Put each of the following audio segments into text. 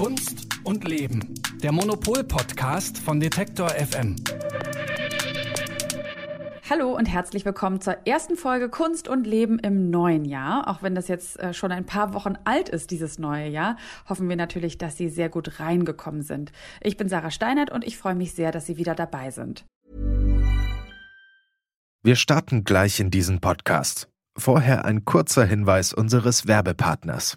Kunst und Leben. Der Monopol-Podcast von Detektor FM. Hallo und herzlich willkommen zur ersten Folge Kunst und Leben im neuen Jahr. Auch wenn das jetzt äh, schon ein paar Wochen alt ist, dieses neue Jahr, hoffen wir natürlich, dass Sie sehr gut reingekommen sind. Ich bin Sarah Steinert und ich freue mich sehr, dass Sie wieder dabei sind. Wir starten gleich in diesen Podcast. Vorher ein kurzer Hinweis unseres Werbepartners.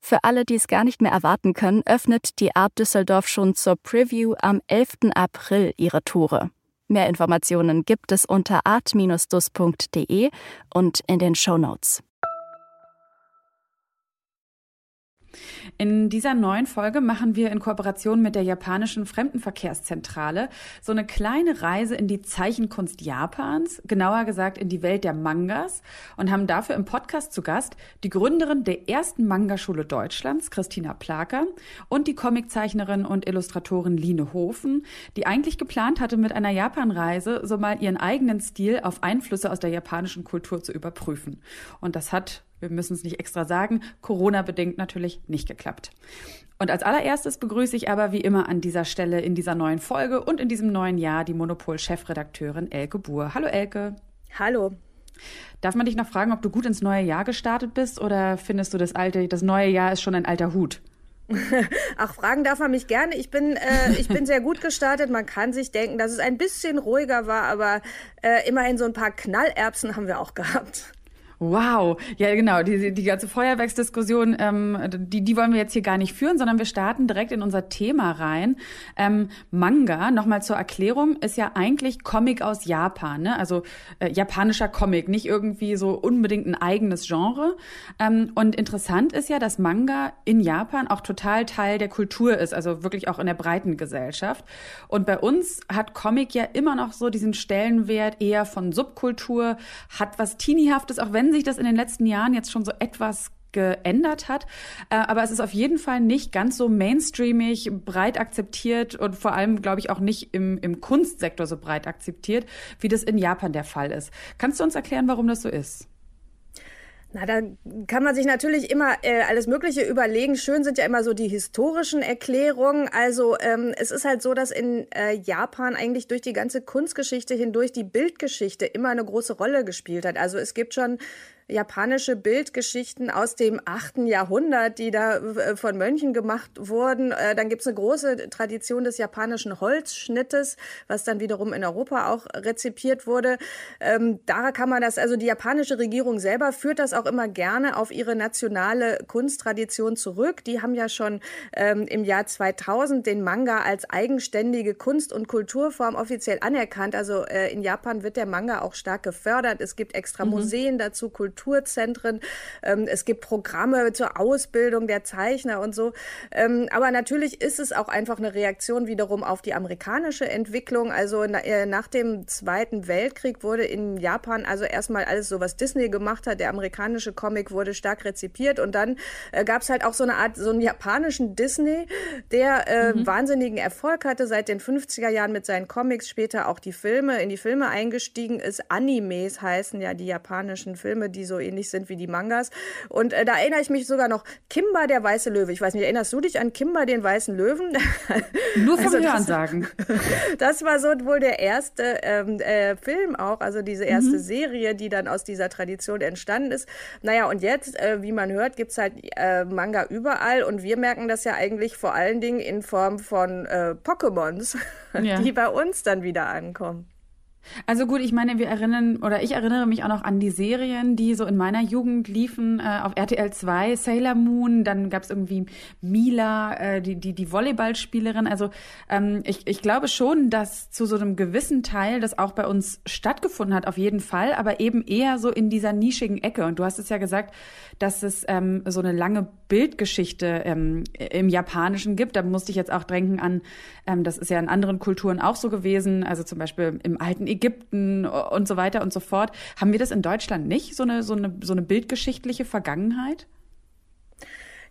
Für alle, die es gar nicht mehr erwarten können, öffnet die Art Düsseldorf schon zur Preview am 11. April ihre Tore. Mehr Informationen gibt es unter art-dus.de und in den Show Notes. In dieser neuen Folge machen wir in Kooperation mit der japanischen Fremdenverkehrszentrale so eine kleine Reise in die Zeichenkunst Japans, genauer gesagt in die Welt der Mangas und haben dafür im Podcast zu Gast die Gründerin der ersten Mangaschule Deutschlands, Christina Plaker, und die Comiczeichnerin und Illustratorin Line Hofen, die eigentlich geplant hatte, mit einer Japanreise so mal ihren eigenen Stil auf Einflüsse aus der japanischen Kultur zu überprüfen. Und das hat wir müssen es nicht extra sagen, Corona-bedingt natürlich nicht geklappt. Und als allererstes begrüße ich aber wie immer an dieser Stelle in dieser neuen Folge und in diesem neuen Jahr die Monopol-Chefredakteurin Elke Buhr. Hallo Elke. Hallo. Darf man dich noch fragen, ob du gut ins neue Jahr gestartet bist oder findest du das alte, das neue Jahr ist schon ein alter Hut? Ach, fragen darf man mich gerne. Ich bin, äh, ich bin sehr gut gestartet. Man kann sich denken, dass es ein bisschen ruhiger war, aber äh, immerhin so ein paar Knallerbsen haben wir auch gehabt. Wow, ja genau, die, die ganze Feuerwerksdiskussion, ähm, die, die wollen wir jetzt hier gar nicht führen, sondern wir starten direkt in unser Thema rein. Ähm, Manga, nochmal zur Erklärung, ist ja eigentlich Comic aus Japan, ne? also äh, japanischer Comic, nicht irgendwie so unbedingt ein eigenes Genre. Ähm, und interessant ist ja, dass Manga in Japan auch total Teil der Kultur ist, also wirklich auch in der breiten Gesellschaft. Und bei uns hat Comic ja immer noch so diesen Stellenwert eher von Subkultur, hat was Teeniehaftes, auch wenn sich das in den letzten Jahren jetzt schon so etwas geändert hat. Äh, aber es ist auf jeden Fall nicht ganz so mainstreamig, breit akzeptiert und vor allem, glaube ich, auch nicht im, im Kunstsektor so breit akzeptiert, wie das in Japan der Fall ist. Kannst du uns erklären, warum das so ist? Na, da kann man sich natürlich immer äh, alles Mögliche überlegen. Schön sind ja immer so die historischen Erklärungen. Also ähm, es ist halt so, dass in äh, Japan eigentlich durch die ganze Kunstgeschichte hindurch die Bildgeschichte immer eine große Rolle gespielt hat. Also es gibt schon japanische Bildgeschichten aus dem 8. Jahrhundert, die da äh, von Mönchen gemacht wurden. Äh, dann gibt es eine große Tradition des japanischen Holzschnittes, was dann wiederum in Europa auch rezipiert wurde. Ähm, da kann man das, also die japanische Regierung selber führt das auch immer gerne auf ihre nationale Kunsttradition zurück. Die haben ja schon ähm, im Jahr 2000 den Manga als eigenständige Kunst- und Kulturform offiziell anerkannt. Also äh, in Japan wird der Manga auch stark gefördert. Es gibt extra mhm. Museen dazu, Kultur Kulturzentren. Ähm, es gibt Programme zur Ausbildung der Zeichner und so. Ähm, aber natürlich ist es auch einfach eine Reaktion wiederum auf die amerikanische Entwicklung. Also na, äh, nach dem Zweiten Weltkrieg wurde in Japan also erstmal alles so, was Disney gemacht hat. Der amerikanische Comic wurde stark rezipiert und dann äh, gab es halt auch so eine Art, so einen japanischen Disney, der äh, mhm. wahnsinnigen Erfolg hatte seit den 50er Jahren mit seinen Comics, später auch die Filme, in die Filme eingestiegen ist. Animes heißen ja die japanischen Filme, die so ähnlich sind wie die Mangas. Und äh, da erinnere ich mich sogar noch, Kimba der weiße Löwe. Ich weiß nicht, erinnerst du dich an Kimba den weißen Löwen? Nur vom also, Hören sagen. Das war so wohl der erste ähm, äh, Film auch, also diese erste mhm. Serie, die dann aus dieser Tradition entstanden ist. Naja, und jetzt, äh, wie man hört, gibt es halt äh, Manga überall und wir merken das ja eigentlich vor allen Dingen in Form von äh, Pokémons, ja. die bei uns dann wieder ankommen. Also gut, ich meine, wir erinnern oder ich erinnere mich auch noch an die Serien, die so in meiner Jugend liefen äh, auf RTL 2, Sailor Moon, dann gab es irgendwie Mila, äh, die, die, die Volleyballspielerin. Also ähm, ich, ich glaube schon, dass zu so einem gewissen Teil das auch bei uns stattgefunden hat, auf jeden Fall, aber eben eher so in dieser nischigen Ecke. Und du hast es ja gesagt, dass es ähm, so eine lange Bildgeschichte ähm, im Japanischen gibt. Da musste ich jetzt auch denken an, ähm, das ist ja in anderen Kulturen auch so gewesen, also zum Beispiel im alten Ägypten und so weiter und so fort. Haben wir das in Deutschland nicht, so eine, so eine, so eine bildgeschichtliche Vergangenheit?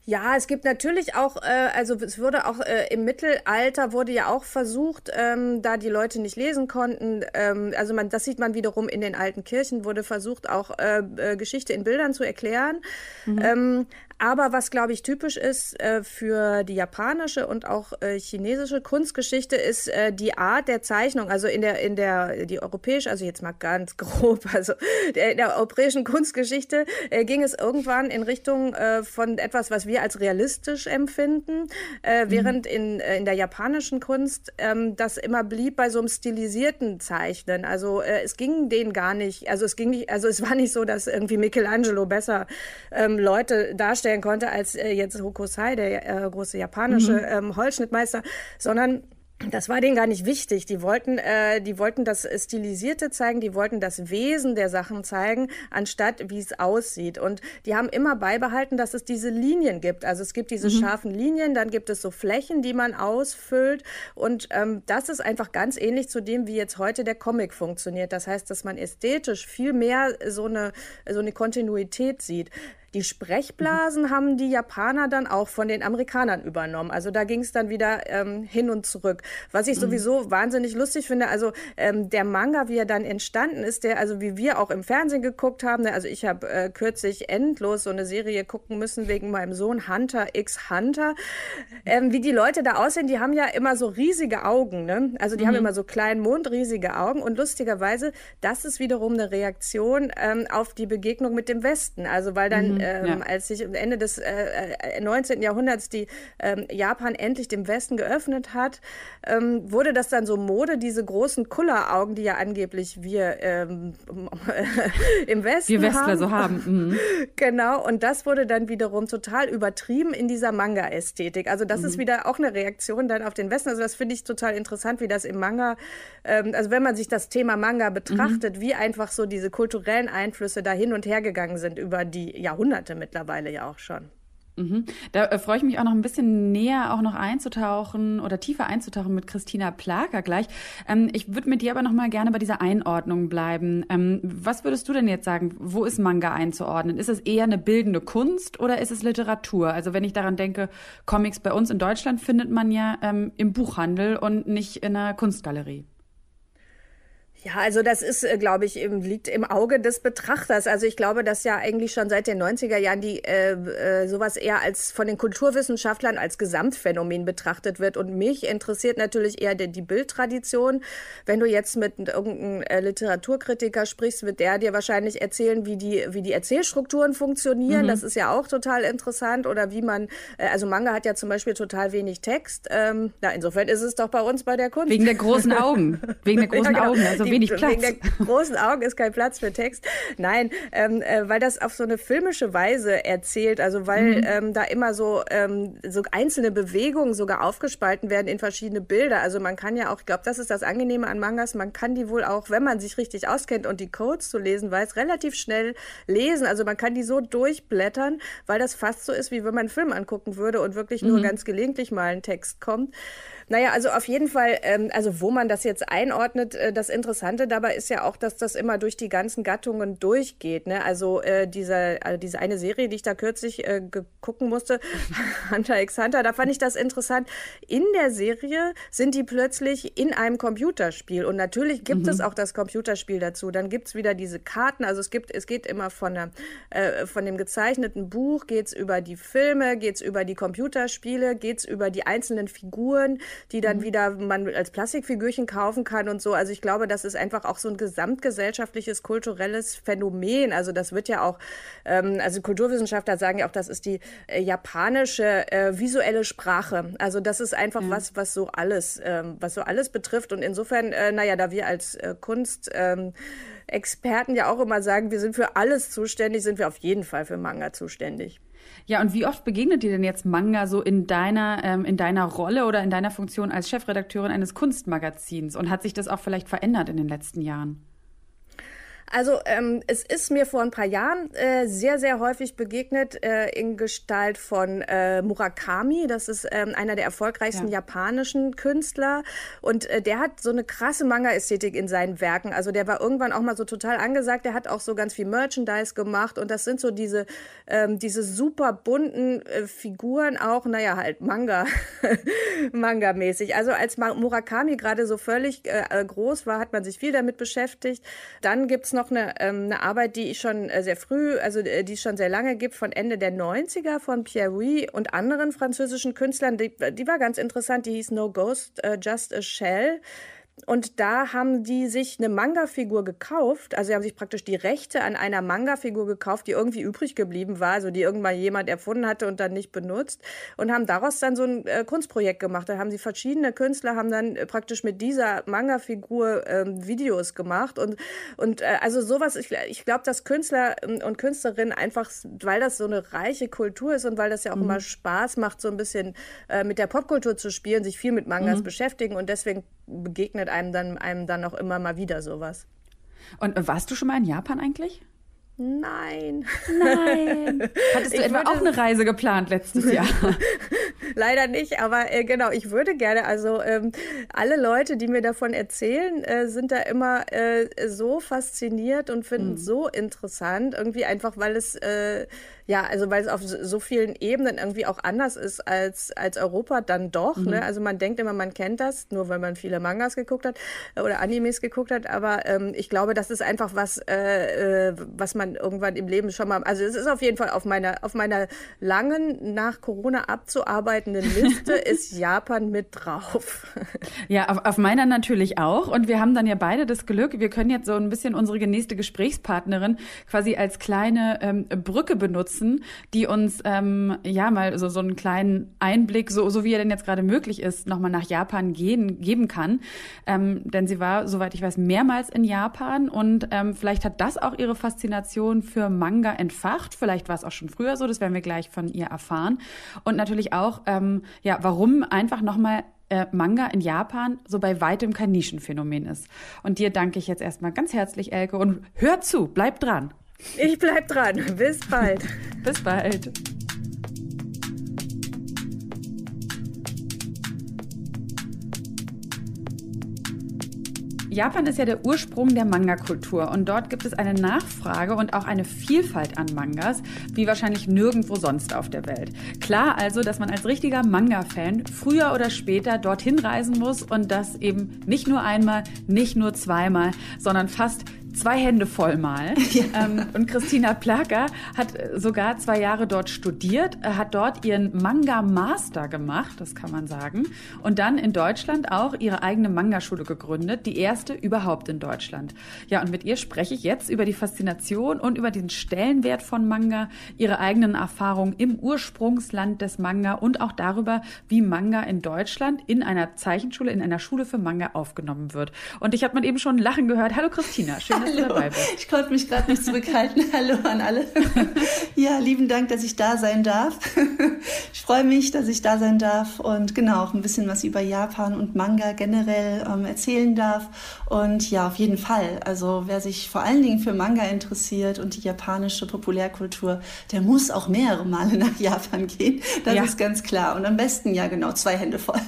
Ja, es gibt natürlich auch, äh, also es wurde auch äh, im Mittelalter wurde ja auch versucht, ähm, da die Leute nicht lesen konnten, ähm, also man, das sieht man wiederum in den alten Kirchen, wurde versucht auch äh, äh, Geschichte in Bildern zu erklären. Mhm. Ähm, aber was, glaube ich, typisch ist äh, für die japanische und auch äh, chinesische Kunstgeschichte, ist äh, die Art der Zeichnung. Also in der, in der, die europäische, also jetzt mal ganz grob, also der, in der europäischen Kunstgeschichte äh, ging es irgendwann in Richtung äh, von etwas, was wir als realistisch empfinden, äh, mhm. während in, in der japanischen Kunst ähm, das immer blieb bei so einem stilisierten Zeichnen. Also es ging denen gar nicht, also es ging nicht, also es war nicht so, dass irgendwie Michelangelo besser ähm, Leute darstellt darstellen konnte als äh, jetzt Hokusai, der äh, große japanische mhm. ähm, Holzschnittmeister, sondern das war denen gar nicht wichtig. Die wollten, äh, die wollten das Stilisierte zeigen, die wollten das Wesen der Sachen zeigen, anstatt wie es aussieht. Und die haben immer beibehalten, dass es diese Linien gibt. Also es gibt diese mhm. scharfen Linien, dann gibt es so Flächen, die man ausfüllt. Und ähm, das ist einfach ganz ähnlich zu dem, wie jetzt heute der Comic funktioniert. Das heißt, dass man ästhetisch viel mehr so eine, so eine Kontinuität sieht. Die Sprechblasen mhm. haben die Japaner dann auch von den Amerikanern übernommen. Also da ging es dann wieder ähm, hin und zurück. Was ich mhm. sowieso wahnsinnig lustig finde, also ähm, der Manga, wie er dann entstanden ist, der, also wie wir auch im Fernsehen geguckt haben, ne, also ich habe äh, kürzlich endlos so eine Serie gucken müssen wegen meinem Sohn Hunter x Hunter. Ähm, wie die Leute da aussehen, die haben ja immer so riesige Augen, ne? Also die mhm. haben immer so kleinen Mund, riesige Augen und lustigerweise, das ist wiederum eine Reaktion ähm, auf die Begegnung mit dem Westen. Also weil dann mhm ähm, ja. als sich am Ende des äh, 19. Äh, Jahrhunderts die ähm, Japan endlich dem Westen geöffnet hat, ähm, wurde das dann so Mode, diese großen Kulleraugen, die ja angeblich wir ähm, im Westen wir Westler haben. so haben. Mhm. Genau, und das wurde dann wiederum total übertrieben in dieser Manga-Ästhetik. Also das mhm. ist wieder auch eine Reaktion dann auf den Westen. Also das finde ich total interessant, wie das im Manga, ähm, also wenn man sich das Thema Manga betrachtet, mhm. wie einfach so diese kulturellen Einflüsse da hin und her gegangen sind über die Jahrhunderte. Jahrhunderte mittlerweile ja auch schon. Mhm. Da äh, freue ich mich auch noch ein bisschen näher auch noch einzutauchen oder tiefer einzutauchen mit Christina Plager gleich. Ähm, ich würde mit dir aber noch mal gerne bei dieser Einordnung bleiben. Ähm, was würdest du denn jetzt sagen? Wo ist Manga einzuordnen? Ist es eher eine bildende Kunst oder ist es Literatur? Also wenn ich daran denke, Comics bei uns in Deutschland findet man ja ähm, im Buchhandel und nicht in einer Kunstgalerie. Ja, also das ist, äh, glaube ich, liegt im Auge des Betrachters. Also ich glaube, dass ja eigentlich schon seit den 90er Jahren die äh, äh, sowas eher als von den Kulturwissenschaftlern als Gesamtphänomen betrachtet wird. Und mich interessiert natürlich eher die, die Bildtradition. Wenn du jetzt mit irgendeinem äh, Literaturkritiker sprichst, wird der dir wahrscheinlich erzählen, wie die, wie die Erzählstrukturen funktionieren. Mhm. Das ist ja auch total interessant. Oder wie man, äh, also Manga hat ja zum Beispiel total wenig Text. Ähm, na, insofern ist es doch bei uns bei der Kunst. Wegen der großen Augen. Wegen der großen ja, genau. Augen. Also wenig Platz. Wegen der großen Augen ist kein Platz für Text. Nein, ähm, äh, weil das auf so eine filmische Weise erzählt, also weil mhm. ähm, da immer so, ähm, so einzelne Bewegungen sogar aufgespalten werden in verschiedene Bilder. Also man kann ja auch, ich glaube, das ist das Angenehme an Mangas, man kann die wohl auch, wenn man sich richtig auskennt und die Codes zu lesen weiß, relativ schnell lesen. Also man kann die so durchblättern, weil das fast so ist, wie wenn man einen Film angucken würde und wirklich mhm. nur ganz gelegentlich mal ein Text kommt. Naja, also auf jeden Fall, ähm, also wo man das jetzt einordnet, äh, das Interessante dabei ist ja auch, dass das immer durch die ganzen Gattungen durchgeht. Ne? Also äh, diese, also diese eine Serie, die ich da kürzlich äh, gucken musste, Hunter x Hunter, da fand ich das interessant. In der Serie sind die plötzlich in einem Computerspiel und natürlich gibt mhm. es auch das Computerspiel dazu. Dann gibt's wieder diese Karten, also es gibt, es geht immer von, der, äh, von dem gezeichneten Buch, geht's über die Filme, geht's über die Computerspiele, geht's über die einzelnen Figuren die dann mhm. wieder man als Plastikfigürchen kaufen kann und so. Also ich glaube, das ist einfach auch so ein gesamtgesellschaftliches kulturelles Phänomen. Also das wird ja auch, ähm, also Kulturwissenschaftler sagen ja auch, das ist die äh, japanische äh, visuelle Sprache. Also das ist einfach mhm. was, was so alles, ähm, was so alles betrifft. Und insofern, äh, naja, da wir als äh, Kunst ähm, Experten ja auch immer sagen, wir sind für alles zuständig, sind wir auf jeden Fall für Manga zuständig. Ja, und wie oft begegnet dir denn jetzt Manga so in deiner, ähm, in deiner Rolle oder in deiner Funktion als Chefredakteurin eines Kunstmagazins? Und hat sich das auch vielleicht verändert in den letzten Jahren? Also ähm, es ist mir vor ein paar Jahren äh, sehr, sehr häufig begegnet äh, in Gestalt von äh, Murakami. Das ist ähm, einer der erfolgreichsten ja. japanischen Künstler. Und äh, der hat so eine krasse Manga-Ästhetik in seinen Werken. Also der war irgendwann auch mal so total angesagt. Der hat auch so ganz viel Merchandise gemacht. Und das sind so diese, ähm, diese super bunten äh, Figuren auch, naja, halt Manga, Manga-mäßig. Also als Murakami gerade so völlig äh, groß war, hat man sich viel damit beschäftigt. Dann gibt's noch noch eine, ähm, eine Arbeit, die ich schon äh, sehr früh, also äh, die es schon sehr lange gibt, von Ende der 90er von Pierre Rouy und anderen französischen Künstlern. Die, die war ganz interessant, die hieß No Ghost, uh, Just a Shell. Und da haben die sich eine Manga-Figur gekauft. Also sie haben sich praktisch die Rechte an einer Manga-Figur gekauft, die irgendwie übrig geblieben war, also die irgendwann jemand erfunden hatte und dann nicht benutzt. Und haben daraus dann so ein äh, Kunstprojekt gemacht. Da haben sie verschiedene Künstler, haben dann äh, praktisch mit dieser Manga-Figur ähm, Videos gemacht. Und, und äh, also sowas, ich, ich glaube, dass Künstler ähm, und Künstlerinnen einfach, weil das so eine reiche Kultur ist und weil das ja auch mhm. immer Spaß macht, so ein bisschen äh, mit der Popkultur zu spielen, sich viel mit Mangas mhm. beschäftigen. Und deswegen begegnet einem dann, einem dann auch immer mal wieder sowas. Und warst du schon mal in Japan eigentlich? Nein. Nein. Hattest du ich etwa auch eine Reise geplant letztes Jahr? Leider nicht, aber äh, genau, ich würde gerne, also ähm, alle Leute, die mir davon erzählen, äh, sind da immer äh, so fasziniert und finden mhm. so interessant, irgendwie einfach, weil es äh, ja, also weil es auf so vielen Ebenen irgendwie auch anders ist als, als Europa dann doch. Ne? Mhm. Ne? Also man denkt immer, man kennt das, nur weil man viele Mangas geguckt hat äh, oder Animes geguckt hat. Aber ähm, ich glaube, das ist einfach was, äh, äh, was man irgendwann im Leben schon mal. Also es ist auf jeden Fall auf meiner, auf meiner langen, nach Corona abzuarbeitenden Liste ist Japan mit drauf. Ja, auf, auf meiner natürlich auch. Und wir haben dann ja beide das Glück, wir können jetzt so ein bisschen unsere nächste Gesprächspartnerin quasi als kleine ähm, Brücke benutzen nutzen, die uns ähm, ja mal so, so einen kleinen Einblick, so, so wie er denn jetzt gerade möglich ist, nochmal nach Japan gehen, geben kann. Ähm, denn sie war, soweit ich weiß, mehrmals in Japan und ähm, vielleicht hat das auch ihre Faszination für Manga entfacht. Vielleicht war es auch schon früher so, das werden wir gleich von ihr erfahren. Und natürlich auch, ähm, ja, warum einfach nochmal äh, Manga in Japan so bei weitem kein Nischenphänomen ist. Und dir danke ich jetzt erstmal ganz herzlich, Elke, und hör zu, bleib dran. Ich bleib dran. Bis bald. Bis bald. Japan ist ja der Ursprung der Manga-Kultur und dort gibt es eine Nachfrage und auch eine Vielfalt an Mangas, wie wahrscheinlich nirgendwo sonst auf der Welt. Klar also, dass man als richtiger Manga-Fan früher oder später dorthin reisen muss und das eben nicht nur einmal, nicht nur zweimal, sondern fast zwei Hände voll mal. Ja. Ähm, und Christina Plager hat sogar zwei Jahre dort studiert, äh, hat dort ihren Manga-Master gemacht, das kann man sagen. Und dann in Deutschland auch ihre eigene Manga-Schule gegründet, die erste überhaupt in Deutschland. Ja, und mit ihr spreche ich jetzt über die Faszination und über den Stellenwert von Manga, ihre eigenen Erfahrungen im Ursprungsland des Manga und auch darüber, wie Manga in Deutschland in einer Zeichenschule, in einer Schule für Manga aufgenommen wird. Und ich habe man eben schon Lachen gehört. Hallo Christina, schön, dass du dabei bist. Ich konnte mich gerade nicht zurückhalten. Hallo an alle. Ja, lieben Dank, dass ich da sein darf. Ich freue mich, dass ich da sein darf und genau auch ein bisschen was über Japan und Manga generell ähm, erzählen darf. Und ja, auf jeden Fall. Also wer sich vor allen Dingen für Manga interessiert und die japanische Populärkultur, der muss auch mehrere Male nach Japan gehen. Das ja. ist ganz klar. Und am besten ja genau zwei Hände voll.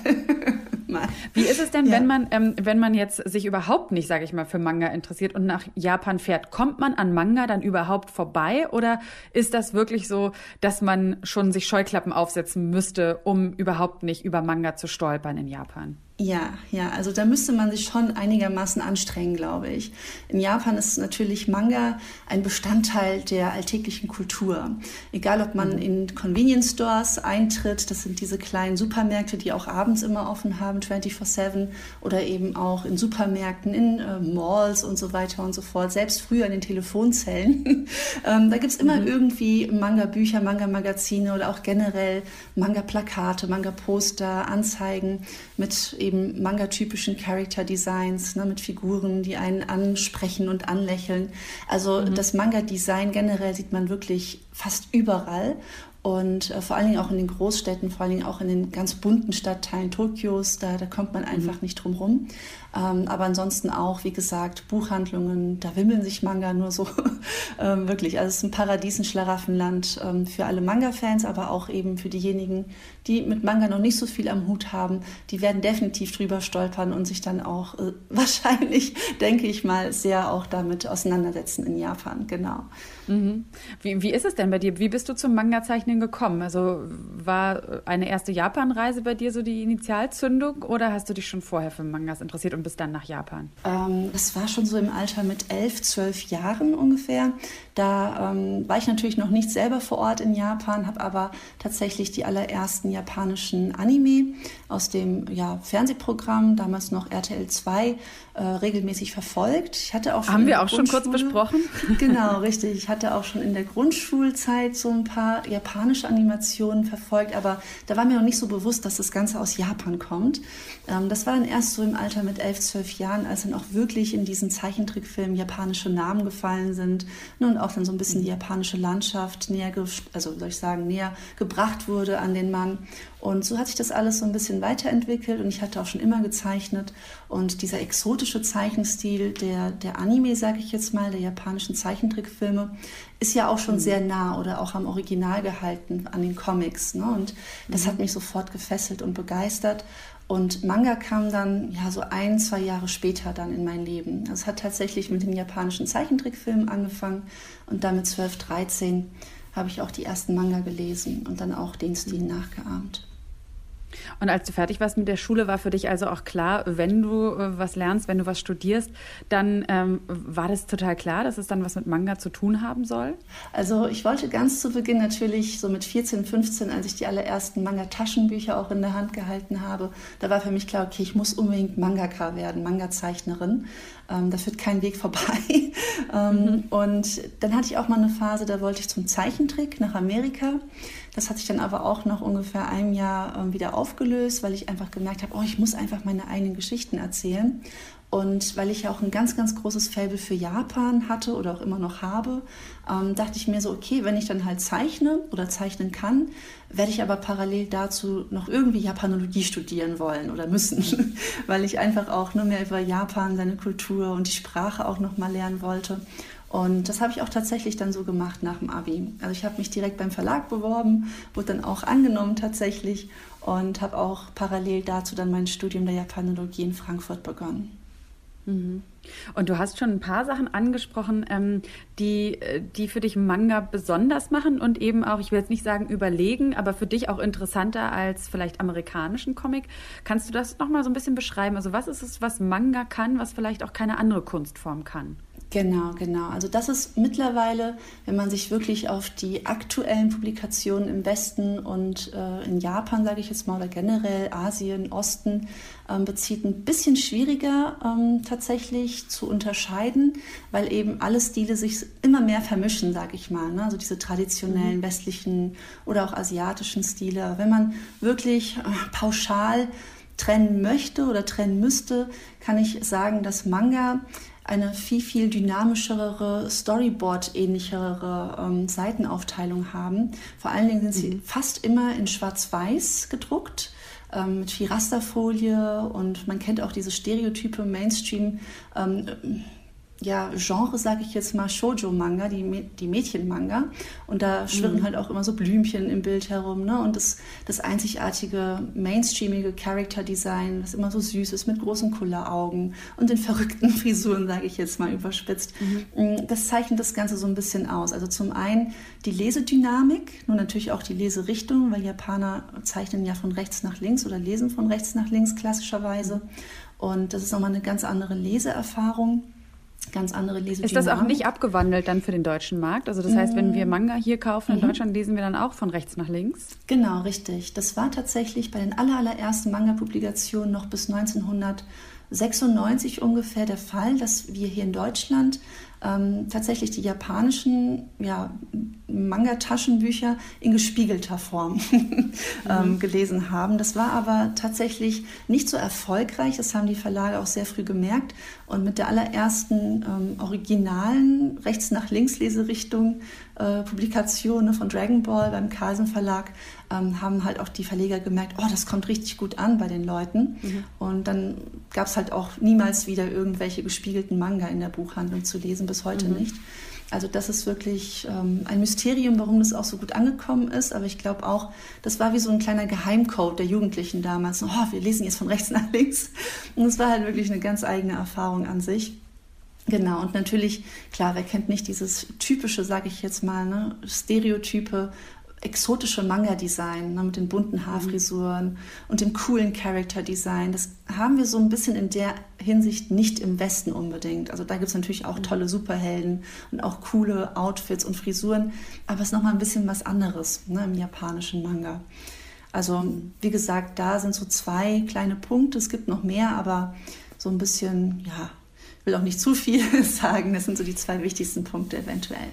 Wie ist es denn, ja. wenn man, ähm, wenn man jetzt sich überhaupt nicht, sage ich mal, für Manga interessiert und nach Japan fährt, kommt man an Manga dann überhaupt vorbei? Oder ist das wirklich so, dass man schon sich Scheuklappen aufsetzen müsste, um überhaupt nicht über Manga zu stolpern in Japan? Ja, ja, also da müsste man sich schon einigermaßen anstrengen, glaube ich. In Japan ist natürlich Manga ein Bestandteil der alltäglichen Kultur. Egal, ob man mhm. in Convenience Stores eintritt, das sind diese kleinen Supermärkte, die auch abends immer offen haben, 24-7, oder eben auch in Supermärkten, in äh, Malls und so weiter und so fort. Selbst früher in den Telefonzellen. ähm, da gibt's immer mhm. irgendwie Manga-Bücher, Manga-Magazine oder auch generell Manga-Plakate, Manga-Poster, Anzeigen mit eben manga-typischen Character Designs, ne, mit Figuren, die einen ansprechen und anlächeln. Also mhm. das Manga-Design generell sieht man wirklich fast überall. Und äh, vor allen Dingen auch in den Großstädten, vor allen Dingen auch in den ganz bunten Stadtteilen Tokios, da, da kommt man einfach mhm. nicht drum rum. Ähm, aber ansonsten auch, wie gesagt, Buchhandlungen, da wimmeln sich Manga nur so ähm, wirklich. Also es ist ein Paradies, ein Schlaraffenland ähm, für alle Manga-Fans, aber auch eben für diejenigen, die mit Manga noch nicht so viel am Hut haben. Die werden definitiv drüber stolpern und sich dann auch äh, wahrscheinlich, denke ich mal, sehr auch damit auseinandersetzen in Japan. Genau. Mhm. Wie, wie ist es denn bei dir? Wie bist du zum Manga-Zeichnen gekommen? Also war eine erste Japan-Reise bei dir so die Initialzündung oder hast du dich schon vorher für Mangas interessiert? und bist dann nach Japan? Ähm, das war schon so im Alter mit elf, zwölf Jahren ungefähr. Da ähm, war ich natürlich noch nicht selber vor Ort in Japan, habe aber tatsächlich die allerersten japanischen Anime aus dem ja, Fernsehprogramm, damals noch RTL 2, äh, regelmäßig verfolgt. Ich hatte auch Haben wir auch schon kurz besprochen? Genau, richtig. Ich hatte auch schon in der Grundschulzeit so ein paar japanische Animationen verfolgt, aber da war mir noch nicht so bewusst, dass das Ganze aus Japan kommt. Ähm, das war dann erst so im Alter mit elf, zwölf Jahren, als dann auch wirklich in diesen Zeichentrickfilmen japanische Namen gefallen sind ne, und auch dann so ein bisschen die japanische Landschaft näher, also soll ich sagen, näher gebracht wurde an den Mann. Und so hat sich das alles so ein bisschen weiterentwickelt und ich hatte auch schon immer gezeichnet. Und dieser exotische Zeichenstil der, der Anime, sage ich jetzt mal, der japanischen Zeichentrickfilme, ist ja auch schon mhm. sehr nah oder auch am Original gehalten an den Comics. Ne? Und das mhm. hat mich sofort gefesselt und begeistert. Und Manga kam dann ja so ein, zwei Jahre später dann in mein Leben. Also es hat tatsächlich mit den japanischen Zeichentrickfilmen angefangen und damit 12, 13 habe ich auch die ersten Manga gelesen und dann auch den Stil nachgeahmt. Und als du fertig warst mit der Schule, war für dich also auch klar, wenn du äh, was lernst, wenn du was studierst, dann ähm, war das total klar, dass es dann was mit Manga zu tun haben soll? Also ich wollte ganz zu Beginn natürlich so mit 14, 15, als ich die allerersten Manga-Taschenbücher auch in der Hand gehalten habe, da war für mich klar, okay, ich muss unbedingt Mangaka werden, Manga-Zeichnerin. Ähm, da führt kein Weg vorbei. ähm, mhm. Und dann hatte ich auch mal eine Phase, da wollte ich zum Zeichentrick nach Amerika. Das hat sich dann aber auch nach ungefähr einem Jahr ähm, wieder aufgelöst, weil ich einfach gemerkt habe, oh, ich muss einfach meine eigenen Geschichten erzählen. Und weil ich ja auch ein ganz, ganz großes Faible für Japan hatte oder auch immer noch habe, ähm, dachte ich mir so, okay, wenn ich dann halt zeichne oder zeichnen kann, werde ich aber parallel dazu noch irgendwie Japanologie studieren wollen oder müssen, weil ich einfach auch nur mehr über Japan, seine Kultur und die Sprache auch noch mal lernen wollte. Und das habe ich auch tatsächlich dann so gemacht nach dem Abi. Also ich habe mich direkt beim Verlag beworben, wurde dann auch angenommen tatsächlich und habe auch parallel dazu dann mein Studium der Japanologie in Frankfurt begonnen. Mhm. Und du hast schon ein paar Sachen angesprochen, ähm, die, äh, die für dich Manga besonders machen und eben auch, ich will jetzt nicht sagen überlegen, aber für dich auch interessanter als vielleicht amerikanischen Comic. Kannst du das nochmal so ein bisschen beschreiben? Also was ist es, was Manga kann, was vielleicht auch keine andere Kunstform kann? Genau, genau. Also das ist mittlerweile, wenn man sich wirklich auf die aktuellen Publikationen im Westen und äh, in Japan, sage ich jetzt mal, oder generell Asien, Osten ähm, bezieht, ein bisschen schwieriger ähm, tatsächlich zu unterscheiden, weil eben alle Stile sich immer mehr vermischen, sage ich mal. Ne? Also diese traditionellen mhm. westlichen oder auch asiatischen Stile. Wenn man wirklich äh, pauschal trennen möchte oder trennen müsste, kann ich sagen, dass Manga eine viel, viel dynamischere, Storyboard-ähnlichere ähm, Seitenaufteilung haben. Vor allen Dingen sind sie mhm. fast immer in Schwarz-Weiß gedruckt ähm, mit viel Rasterfolie und man kennt auch diese Stereotype Mainstream. Ähm, ja, Genre, sage ich jetzt mal, Shoujo-Manga, die, die Mädchen-Manga. Und da schwirren mhm. halt auch immer so Blümchen im Bild herum. Ne? Und das, das einzigartige, mainstreamige Character-Design, das immer so süß ist, mit großen Kulleraugen und den verrückten Frisuren, sage ich jetzt mal überspitzt. Mhm. Mm, das zeichnet das Ganze so ein bisschen aus. Also zum einen die Lesedynamik, nun natürlich auch die Leserichtung, weil Japaner zeichnen ja von rechts nach links oder lesen von rechts nach links klassischerweise. Und das ist nochmal eine ganz andere Leseerfahrung ganz andere Lesedynamik. Ist das auch nicht abgewandelt dann für den deutschen Markt? Also das heißt, wenn wir mm. Manga hier kaufen in mhm. Deutschland, lesen wir dann auch von rechts nach links? Genau, richtig. Das war tatsächlich bei den allerersten Manga-Publikationen noch bis 1996 ungefähr der Fall, dass wir hier in Deutschland ähm, tatsächlich die japanischen ja, Manga-Taschenbücher in gespiegelter Form ähm, mhm. gelesen haben. Das war aber tatsächlich nicht so erfolgreich. Das haben die Verlage auch sehr früh gemerkt. Und mit der allerersten ähm, originalen rechts nach links Leserichtung äh, Publikation ne, von Dragon Ball beim Carlsen Verlag ähm, haben halt auch die Verleger gemerkt, oh, das kommt richtig gut an bei den Leuten. Mhm. Und dann gab es halt auch niemals wieder irgendwelche gespiegelten Manga in der Buchhandlung zu lesen, bis heute mhm. nicht. Also das ist wirklich ähm, ein Mysterium, warum das auch so gut angekommen ist. Aber ich glaube auch, das war wie so ein kleiner Geheimcode der Jugendlichen damals. Oh, wir lesen jetzt von rechts nach links. Und es war halt wirklich eine ganz eigene Erfahrung an sich. Genau, und natürlich, klar, wer kennt nicht dieses typische, sage ich jetzt mal, ne, Stereotype exotische Manga-Design ne, mit den bunten mhm. Haarfrisuren und dem coolen Character-Design. Das haben wir so ein bisschen in der Hinsicht nicht im Westen unbedingt. Also da gibt es natürlich auch mhm. tolle Superhelden und auch coole Outfits und Frisuren, aber es ist nochmal ein bisschen was anderes ne, im japanischen Manga. Also mhm. wie gesagt, da sind so zwei kleine Punkte. Es gibt noch mehr, aber so ein bisschen, ja, will auch nicht zu viel sagen. Das sind so die zwei wichtigsten Punkte eventuell.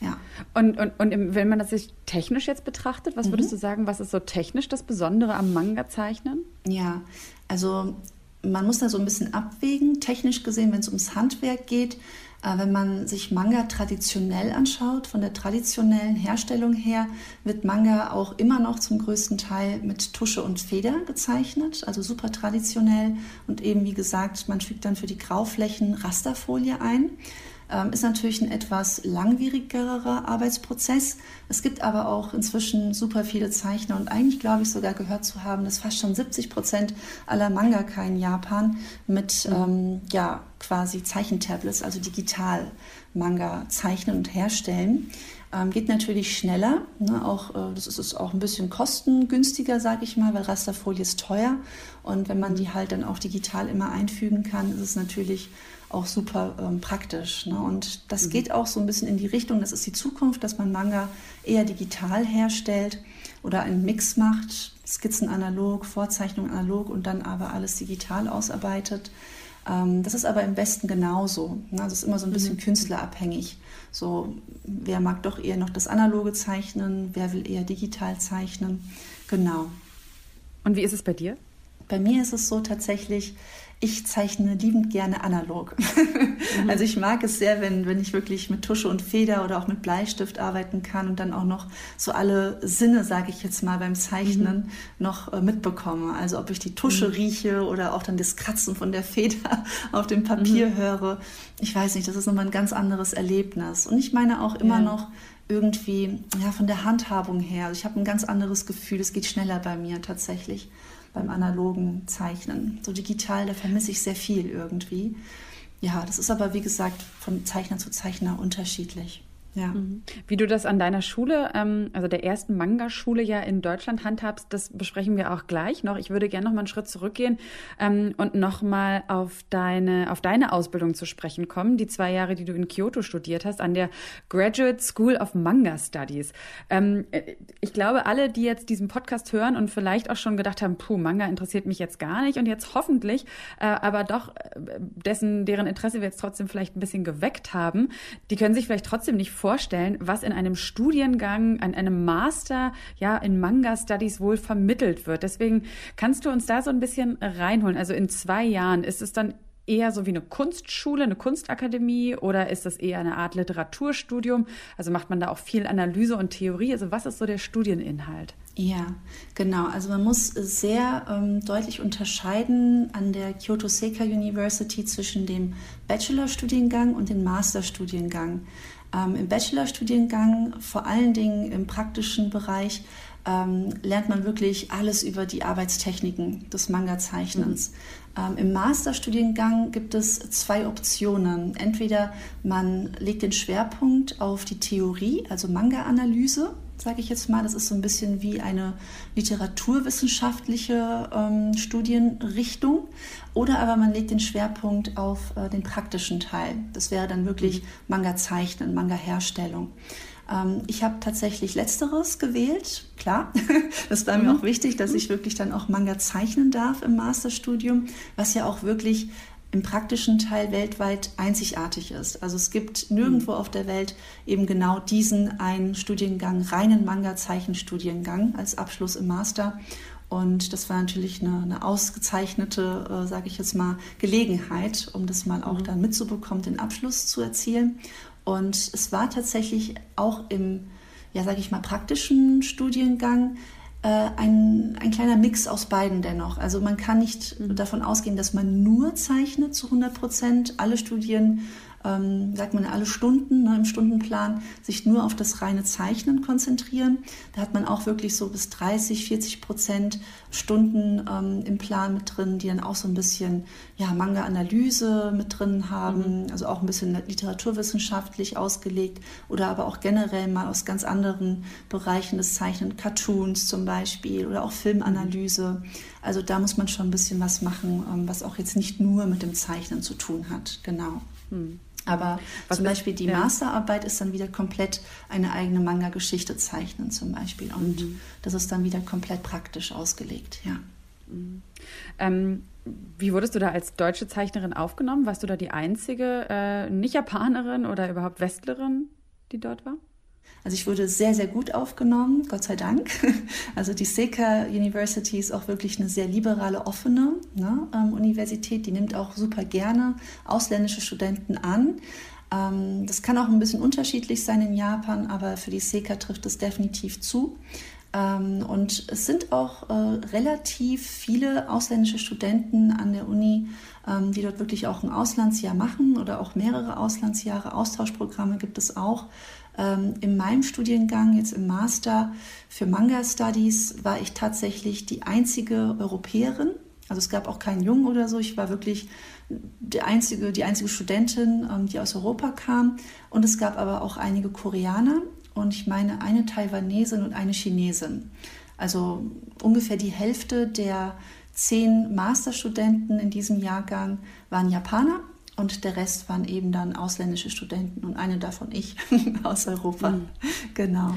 Ja. Und, und, und wenn man das sich technisch jetzt betrachtet, was würdest mhm. du sagen, was ist so technisch das Besondere am Manga-Zeichnen? Ja, also man muss da so ein bisschen abwägen. Technisch gesehen, wenn es ums Handwerk geht, wenn man sich Manga traditionell anschaut, von der traditionellen Herstellung her, wird Manga auch immer noch zum größten Teil mit Tusche und Feder gezeichnet, also super traditionell. Und eben, wie gesagt, man fügt dann für die Grauflächen Rasterfolie ein. Ähm, ist natürlich ein etwas langwierigerer Arbeitsprozess. Es gibt aber auch inzwischen super viele Zeichner und eigentlich glaube ich sogar gehört zu haben, dass fast schon 70 Prozent aller Mangaka in Japan mit mhm. ähm, ja, quasi Zeichentablets, also digital Manga zeichnen und herstellen. Ähm, geht natürlich schneller. Ne? Auch, äh, das ist, ist auch ein bisschen kostengünstiger, sage ich mal, weil Rasterfolie ist teuer. Und wenn man die halt dann auch digital immer einfügen kann, ist es natürlich auch super ähm, praktisch. Ne? Und das mhm. geht auch so ein bisschen in die Richtung, das ist die Zukunft, dass man Manga eher digital herstellt oder einen Mix macht, Skizzen analog, Vorzeichnung analog und dann aber alles digital ausarbeitet. Ähm, das ist aber im Westen genauso. Ne? Das ist immer so ein bisschen mhm. künstlerabhängig. So, wer mag doch eher noch das analoge zeichnen, wer will eher digital zeichnen. Genau. Und wie ist es bei dir? Bei mir ist es so tatsächlich, ich zeichne liebend gerne analog. Mhm. Also ich mag es sehr, wenn, wenn ich wirklich mit Tusche und Feder oder auch mit Bleistift arbeiten kann und dann auch noch so alle Sinne, sage ich jetzt mal, beim Zeichnen mhm. noch äh, mitbekomme. Also ob ich die Tusche mhm. rieche oder auch dann das Kratzen von der Feder auf dem Papier mhm. höre. Ich weiß nicht, das ist nochmal ein ganz anderes Erlebnis. Und ich meine auch immer ja. noch, irgendwie ja von der Handhabung her. Also ich habe ein ganz anderes Gefühl. Es geht schneller bei mir tatsächlich beim analogen Zeichnen. So digital, da vermisse ich sehr viel irgendwie. Ja, das ist aber wie gesagt von Zeichner zu Zeichner unterschiedlich. Ja. Mhm. Wie du das an deiner Schule, ähm, also der ersten Manga-Schule ja in Deutschland handhabst, das besprechen wir auch gleich noch. Ich würde gerne noch mal einen Schritt zurückgehen ähm, und noch mal auf deine, auf deine Ausbildung zu sprechen kommen, die zwei Jahre, die du in Kyoto studiert hast, an der Graduate School of Manga Studies. Ähm, äh, ich glaube, alle, die jetzt diesen Podcast hören und vielleicht auch schon gedacht haben, puh, Manga interessiert mich jetzt gar nicht und jetzt hoffentlich, äh, aber doch äh, dessen, deren Interesse wir jetzt trotzdem vielleicht ein bisschen geweckt haben, die können sich vielleicht trotzdem nicht vorstellen, vorstellen, was in einem Studiengang, an einem Master, ja, in Manga Studies wohl vermittelt wird. Deswegen kannst du uns da so ein bisschen reinholen. Also in zwei Jahren ist es dann eher so wie eine Kunstschule, eine Kunstakademie oder ist das eher eine Art Literaturstudium? Also macht man da auch viel Analyse und Theorie? Also was ist so der Studieninhalt? Ja, genau. Also man muss sehr ähm, deutlich unterscheiden an der Kyoto Seika University zwischen dem Bachelorstudiengang und dem Masterstudiengang. Ähm, Im Bachelorstudiengang, vor allen Dingen im praktischen Bereich, ähm, lernt man wirklich alles über die Arbeitstechniken des Manga-Zeichnens. Mhm. Ähm, Im Masterstudiengang gibt es zwei Optionen. Entweder man legt den Schwerpunkt auf die Theorie, also Manga-Analyse, sage ich jetzt mal. Das ist so ein bisschen wie eine literaturwissenschaftliche ähm, Studienrichtung. Oder aber man legt den Schwerpunkt auf äh, den praktischen Teil. Das wäre dann wirklich mhm. Manga-Zeichnen, Manga-Herstellung. Ähm, ich habe tatsächlich Letzteres gewählt, klar. Das war mir mhm. auch wichtig, dass ich wirklich dann auch Manga zeichnen darf im Masterstudium, was ja auch wirklich im praktischen Teil weltweit einzigartig ist. Also es gibt nirgendwo auf der Welt eben genau diesen einen Studiengang, reinen Manga-Zeichenstudiengang als Abschluss im Master. Und das war natürlich eine, eine ausgezeichnete, äh, sage ich jetzt mal, Gelegenheit, um das mal auch mhm. dann mitzubekommen, den Abschluss zu erzielen. Und es war tatsächlich auch im, ja, sage ich mal, praktischen Studiengang äh, ein, ein kleiner Mix aus beiden dennoch. Also man kann nicht mhm. davon ausgehen, dass man nur zeichnet zu 100 Prozent. Alle Studien ähm, sagt man alle Stunden ne, im Stundenplan, sich nur auf das reine Zeichnen konzentrieren. Da hat man auch wirklich so bis 30, 40 Prozent Stunden ähm, im Plan mit drin, die dann auch so ein bisschen ja, Manga-Analyse mit drin haben, mhm. also auch ein bisschen literaturwissenschaftlich ausgelegt oder aber auch generell mal aus ganz anderen Bereichen des Zeichnen, Cartoons zum Beispiel oder auch Filmanalyse. Also da muss man schon ein bisschen was machen, ähm, was auch jetzt nicht nur mit dem Zeichnen zu tun hat. Genau. Mhm. Aber Was zum Beispiel die ja. Masterarbeit ist dann wieder komplett eine eigene Manga-Geschichte zeichnen zum Beispiel. Und mhm. das ist dann wieder komplett praktisch ausgelegt, ja. Mhm. Ähm, wie wurdest du da als deutsche Zeichnerin aufgenommen? Warst du da die einzige äh, Nicht-Japanerin oder überhaupt Westlerin, die dort war? Also ich wurde sehr, sehr gut aufgenommen, Gott sei Dank. Also die Seika University ist auch wirklich eine sehr liberale, offene ne, ähm, Universität. Die nimmt auch super gerne ausländische Studenten an. Ähm, das kann auch ein bisschen unterschiedlich sein in Japan, aber für die Seika trifft es definitiv zu. Ähm, und es sind auch äh, relativ viele ausländische Studenten an der Uni, ähm, die dort wirklich auch ein Auslandsjahr machen oder auch mehrere Auslandsjahre. Austauschprogramme gibt es auch. Ähm, in meinem Studiengang, jetzt im Master für Manga Studies, war ich tatsächlich die einzige Europäerin. Also es gab auch keinen Jungen oder so. Ich war wirklich die einzige, die einzige Studentin, ähm, die aus Europa kam. Und es gab aber auch einige Koreaner und ich meine eine Taiwanesin und eine Chinesin. Also ungefähr die Hälfte der zehn Masterstudenten in diesem Jahrgang waren Japaner und der Rest waren eben dann ausländische Studenten und eine davon ich aus Europa. Mhm. Genau.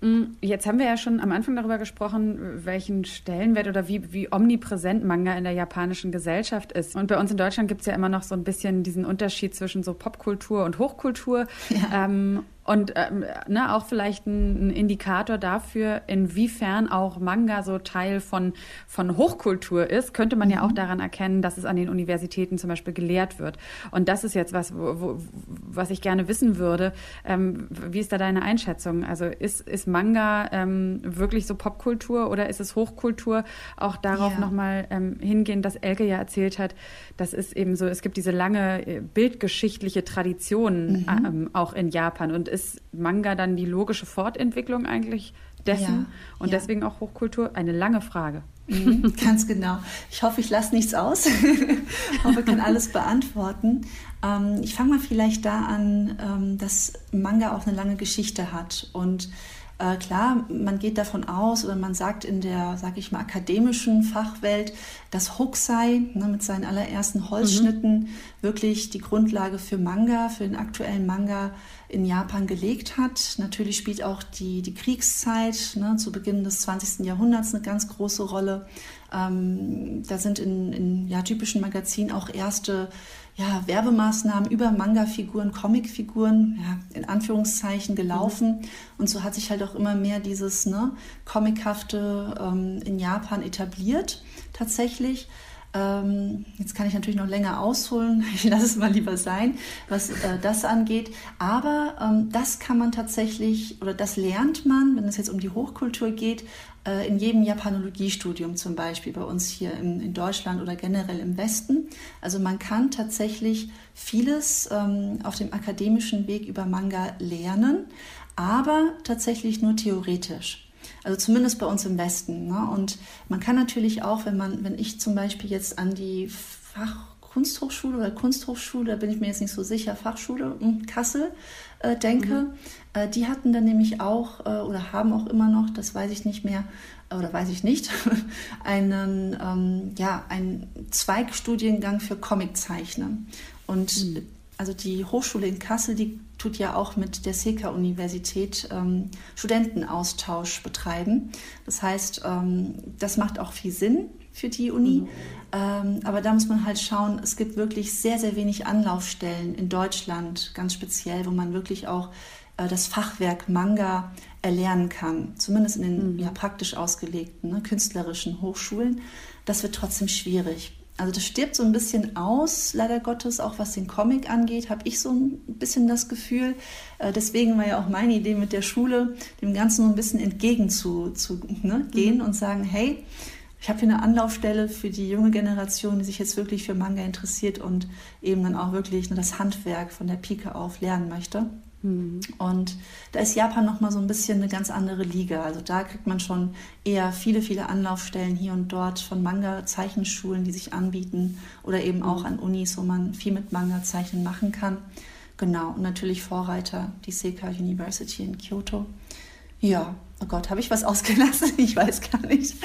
Mm, jetzt haben wir ja schon am Anfang darüber gesprochen, welchen Stellenwert oder wie, wie omnipräsent Manga in der japanischen Gesellschaft ist. Und bei uns in Deutschland gibt es ja immer noch so ein bisschen diesen Unterschied zwischen so Popkultur und Hochkultur. Ja. Ähm, und ähm, ne, auch vielleicht ein, ein, Indikator dafür, inwiefern auch Manga so Teil von, von Hochkultur ist, könnte man mhm. ja auch daran erkennen, dass es an den Universitäten zum Beispiel gelehrt wird. Und das ist jetzt was, wo, wo, was ich gerne wissen würde. Ähm, wie ist da deine Einschätzung? Also ist, ist Manga ähm, wirklich so Popkultur oder ist es Hochkultur? Auch darauf ja. nochmal ähm, hingehen, dass Elke ja erzählt hat, das ist eben so, es gibt diese lange äh, bildgeschichtliche Tradition mhm. ähm, auch in Japan und ist ist Manga dann die logische Fortentwicklung eigentlich dessen ja, und ja. deswegen auch Hochkultur? Eine lange Frage. Mhm, ganz genau. Ich hoffe, ich lasse nichts aus. ich hoffe, ich kann alles beantworten. Ähm, ich fange mal vielleicht da an, ähm, dass Manga auch eine lange Geschichte hat und äh, klar, man geht davon aus oder man sagt in der, sag ich mal, akademischen Fachwelt, dass Hokusai ne, mit seinen allerersten Holzschnitten mhm. wirklich die Grundlage für Manga, für den aktuellen Manga in Japan gelegt hat. Natürlich spielt auch die, die Kriegszeit ne, zu Beginn des 20. Jahrhunderts eine ganz große Rolle. Ähm, da sind in, in ja, typischen Magazinen auch erste ja, Werbemaßnahmen über Manga-Figuren, Comic-Figuren, ja, in Anführungszeichen gelaufen. Mhm. Und so hat sich halt auch immer mehr dieses ne, Comichafte ähm, in Japan etabliert, tatsächlich. Ähm, jetzt kann ich natürlich noch länger ausholen. Ich lasse es mal lieber sein, was äh, das angeht. Aber ähm, das kann man tatsächlich oder das lernt man, wenn es jetzt um die Hochkultur geht, in jedem Japanologiestudium zum Beispiel bei uns hier in, in, Deutschland oder generell im Westen. Also man kann tatsächlich vieles ähm, auf dem akademischen Weg über Manga lernen, aber tatsächlich nur theoretisch. Also zumindest bei uns im Westen. Ne? Und man kann natürlich auch, wenn man, wenn ich zum Beispiel jetzt an die Fachkunsthochschule oder Kunsthochschule, da bin ich mir jetzt nicht so sicher, Fachschule in Kassel äh, denke, mhm. äh, die hatten dann nämlich auch äh, oder haben auch immer noch, das weiß ich nicht mehr, oder weiß ich nicht, einen, ähm, ja, einen Zweigstudiengang für Comiczeichnen. Und mhm. also die Hochschule in Kassel, die tut ja auch mit der SECA-Universität ähm, Studentenaustausch betreiben. Das heißt, ähm, das macht auch viel Sinn für die Uni. Mhm. Ähm, aber da muss man halt schauen, es gibt wirklich sehr, sehr wenig Anlaufstellen in Deutschland, ganz speziell, wo man wirklich auch äh, das Fachwerk Manga erlernen kann, zumindest in den mhm. ja, praktisch ausgelegten ne, künstlerischen Hochschulen. Das wird trotzdem schwierig. Also das stirbt so ein bisschen aus, leider Gottes, auch was den Comic angeht, habe ich so ein bisschen das Gefühl. Äh, deswegen war ja auch meine Idee mit der Schule, dem Ganzen so ein bisschen entgegenzugehen zu, ne, mhm. und sagen, hey, ich habe hier eine Anlaufstelle für die junge Generation, die sich jetzt wirklich für Manga interessiert und eben dann auch wirklich ne, das Handwerk von der Pike auf lernen möchte. Mhm. Und da ist Japan nochmal so ein bisschen eine ganz andere Liga. Also da kriegt man schon eher viele, viele Anlaufstellen hier und dort von Manga-Zeichenschulen, die sich anbieten oder eben auch mhm. an Unis, wo man viel mit Manga-Zeichnen machen kann. Genau, und natürlich Vorreiter, die Seika University in Kyoto. Ja, Oh Gott, habe ich was ausgelassen? Ich weiß gar nicht.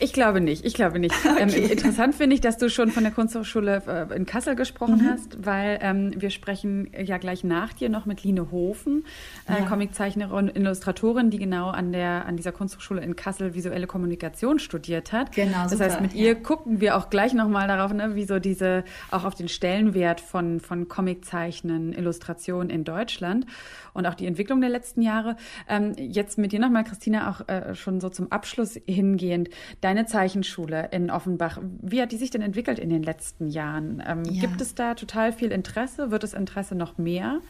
ich glaube nicht. Ich glaube nicht. Ähm, okay. Ähm, interessant finde ich, dass du schon von der Kunsthochschule äh, in Kassel gesprochen mhm. hast, weil ähm, wir sprechen ja gleich nach dir noch mit Line Hofen, äh, ja. Comiczeichnerin, Illustratorin, die genau an der an dieser Kunsthochschule in Kassel visuelle Kommunikation studiert hat. Genau. Das super, heißt, mit ja. ihr gucken wir auch gleich noch mal darauf, ne, wie so diese auch auf den Stellenwert von von Comiczeichnen, Illustration in Deutschland und auch die Entwicklung der letzten Jahre. Ähm, jetzt mit dir nochmal, Christina, auch äh, schon so zum Abschluss hingehend. Deine Zeichenschule in Offenbach, wie hat die sich denn entwickelt in den letzten Jahren? Ähm, ja. Gibt es da total viel Interesse? Wird das Interesse noch mehr?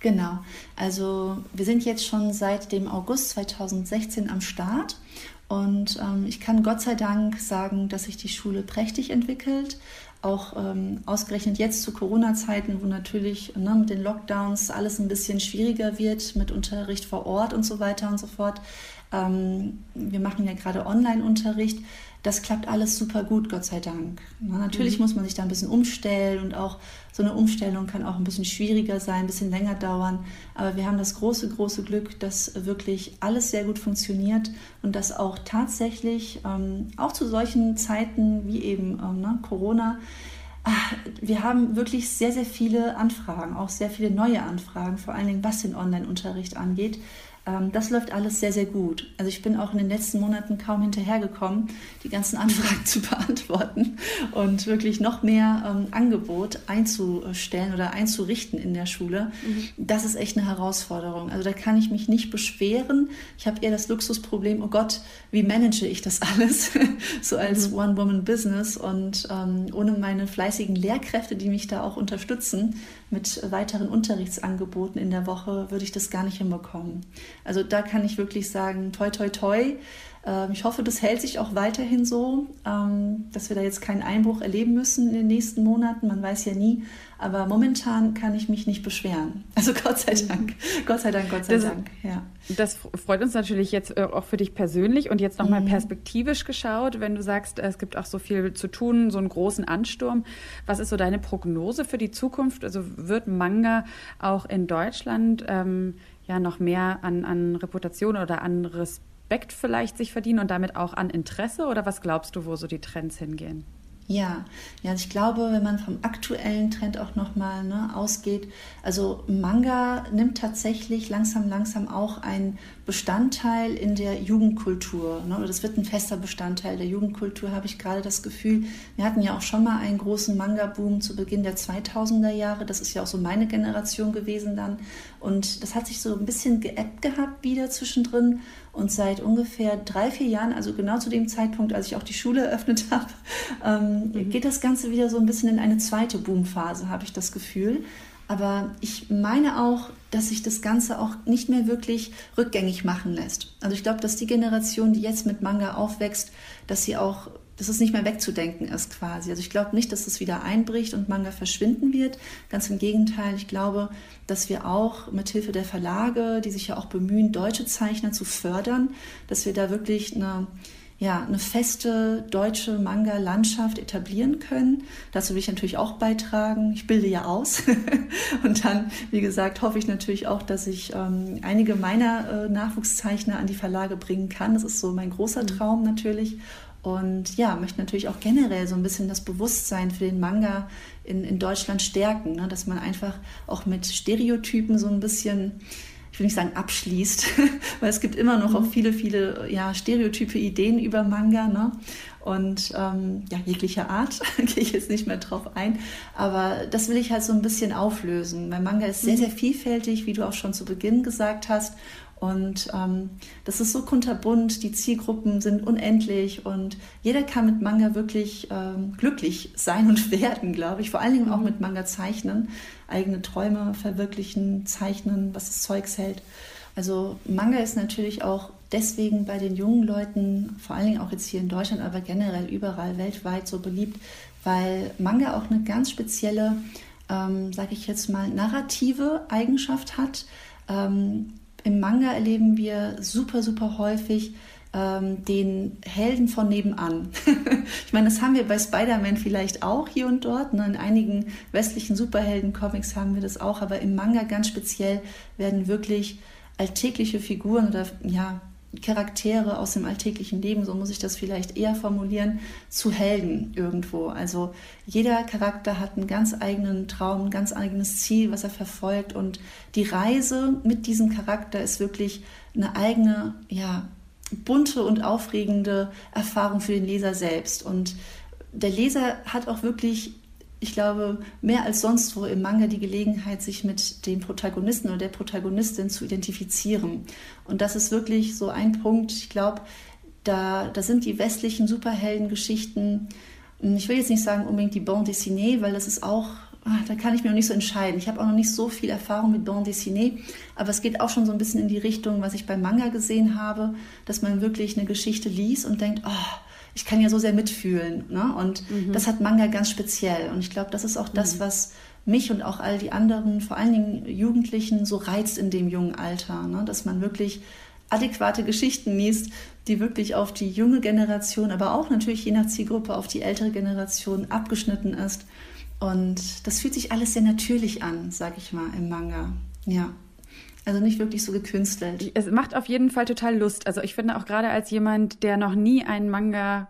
Genau. Also wir sind jetzt schon seit dem August 2016 am Start und ähm, ich kann Gott sei Dank sagen, dass sich die Schule prächtig entwickelt auch ähm, ausgerechnet jetzt zu Corona-Zeiten, wo natürlich ne, mit den Lockdowns alles ein bisschen schwieriger wird mit Unterricht vor Ort und so weiter und so fort. Ähm, wir machen ja gerade Online-Unterricht das klappt alles super gut, Gott sei Dank. Na, natürlich mhm. muss man sich da ein bisschen umstellen und auch so eine Umstellung kann auch ein bisschen schwieriger sein, ein bisschen länger dauern. Aber wir haben das große, große Glück, dass wirklich alles sehr gut funktioniert und dass auch tatsächlich, ähm, auch zu solchen Zeiten wie eben ähm, ne, Corona, ach, wir haben wirklich sehr, sehr viele Anfragen, auch sehr viele neue Anfragen, vor allen Dingen was den Online-Unterricht angeht. Ähm, das läuft alles sehr, sehr gut. Also ich bin auch in den letzten Monaten kaum hinterhergekommen, die ganzen Anfragen zu beantworten und wirklich noch mehr ähm, Angebot einzustellen oder einzurichten in der Schule. Mhm. Das ist echt eine Herausforderung. Also da kann ich mich nicht beschweren. Ich habe eher das Luxusproblem, oh Gott, wie manage ich das alles? so als mhm. One-Woman-Business und ähm, ohne meine fleißigen Lehrkräfte, die mich da auch unterstützen, mit weiteren Unterrichtsangeboten in der Woche würde ich das gar nicht hinbekommen. Also da kann ich wirklich sagen, toi, toi, toi. Ähm, ich hoffe, das hält sich auch weiterhin so, ähm, dass wir da jetzt keinen Einbruch erleben müssen in den nächsten Monaten. Man weiß ja nie. Aber momentan kann ich mich nicht beschweren. Also Gott sei Dank. Gott sei Dank, Gott sei das, Dank. Ja. Das freut uns natürlich jetzt äh, auch für dich persönlich und jetzt nochmal mhm. perspektivisch geschaut, wenn du sagst, es gibt auch so viel zu tun, so einen großen Ansturm. Was ist so deine Prognose für die Zukunft? Also wird Manga auch in Deutschland ähm, ja noch mehr an, an Reputation oder an Respekt vielleicht sich verdienen und damit auch an Interesse? Oder was glaubst du, wo so die Trends hingehen? Ja, ja, also ich glaube, wenn man vom aktuellen Trend auch nochmal ne, ausgeht, also Manga nimmt tatsächlich langsam, langsam auch einen Bestandteil in der Jugendkultur. Ne, oder das wird ein fester Bestandteil der Jugendkultur, habe ich gerade das Gefühl. Wir hatten ja auch schon mal einen großen Manga-Boom zu Beginn der 2000er Jahre. Das ist ja auch so meine Generation gewesen dann. Und das hat sich so ein bisschen geappt gehabt wieder zwischendrin. Und seit ungefähr drei, vier Jahren, also genau zu dem Zeitpunkt, als ich auch die Schule eröffnet habe, ähm, mhm. geht das Ganze wieder so ein bisschen in eine zweite Boomphase, habe ich das Gefühl. Aber ich meine auch, dass sich das Ganze auch nicht mehr wirklich rückgängig machen lässt. Also ich glaube, dass die Generation, die jetzt mit Manga aufwächst, dass sie auch dass es nicht mehr wegzudenken ist quasi. Also ich glaube nicht, dass es wieder einbricht und Manga verschwinden wird. Ganz im Gegenteil, ich glaube, dass wir auch mit Hilfe der Verlage, die sich ja auch bemühen, deutsche Zeichner zu fördern, dass wir da wirklich eine ja, eine feste deutsche Manga-Landschaft etablieren können. Dazu will ich natürlich auch beitragen. Ich bilde ja aus. und dann, wie gesagt, hoffe ich natürlich auch, dass ich ähm, einige meiner äh, Nachwuchszeichner an die Verlage bringen kann. Das ist so mein großer mhm. Traum natürlich. Und ja, möchte natürlich auch generell so ein bisschen das Bewusstsein für den Manga in, in Deutschland stärken, ne? dass man einfach auch mit Stereotypen so ein bisschen, ich will nicht sagen abschließt, weil es gibt immer noch mhm. auch viele, viele ja, Stereotype, Ideen über Manga. Ne? Und ähm, ja, jeglicher Art gehe ich jetzt nicht mehr drauf ein. Aber das will ich halt so ein bisschen auflösen. Weil Manga ist sehr, mhm. sehr vielfältig, wie du auch schon zu Beginn gesagt hast. Und ähm, das ist so kunterbunt, die Zielgruppen sind unendlich und jeder kann mit Manga wirklich ähm, glücklich sein und werden, glaube ich. Vor allen Dingen auch mhm. mit Manga zeichnen, eigene Träume verwirklichen, zeichnen, was das Zeugs hält. Also Manga ist natürlich auch deswegen bei den jungen Leuten, vor allen Dingen auch jetzt hier in Deutschland, aber generell überall weltweit so beliebt, weil Manga auch eine ganz spezielle, ähm, sage ich jetzt mal, narrative Eigenschaft hat. Ähm, im Manga erleben wir super, super häufig ähm, den Helden von nebenan. ich meine, das haben wir bei Spider-Man vielleicht auch hier und dort. Ne? In einigen westlichen Superhelden-Comics haben wir das auch, aber im Manga ganz speziell werden wirklich alltägliche Figuren oder ja, Charaktere aus dem alltäglichen Leben, so muss ich das vielleicht eher formulieren, zu Helden irgendwo. Also jeder Charakter hat einen ganz eigenen Traum, ein ganz eigenes Ziel, was er verfolgt und die Reise mit diesem Charakter ist wirklich eine eigene, ja, bunte und aufregende Erfahrung für den Leser selbst und der Leser hat auch wirklich ich glaube, mehr als sonst wo im Manga die Gelegenheit, sich mit dem Protagonisten oder der Protagonistin zu identifizieren. Und das ist wirklich so ein Punkt, ich glaube, da, da sind die westlichen Superheldengeschichten, hm, ich will jetzt nicht sagen unbedingt die Bande dessinée, weil das ist auch, ah, da kann ich mir noch nicht so entscheiden. Ich habe auch noch nicht so viel Erfahrung mit Bande dessinée, aber es geht auch schon so ein bisschen in die Richtung, was ich beim Manga gesehen habe, dass man wirklich eine Geschichte liest und denkt, oh, ich kann ja so sehr mitfühlen. Ne? Und mhm. das hat Manga ganz speziell. Und ich glaube, das ist auch das, mhm. was mich und auch all die anderen, vor allen Dingen Jugendlichen, so reizt in dem jungen Alter. Ne? Dass man wirklich adäquate Geschichten liest, die wirklich auf die junge Generation, aber auch natürlich je nach Zielgruppe auf die ältere Generation abgeschnitten ist. Und das fühlt sich alles sehr natürlich an, sag ich mal, im Manga. Ja. Also nicht wirklich so gekünstelt. Es macht auf jeden Fall total Lust. Also ich finde auch gerade als jemand, der noch nie einen Manga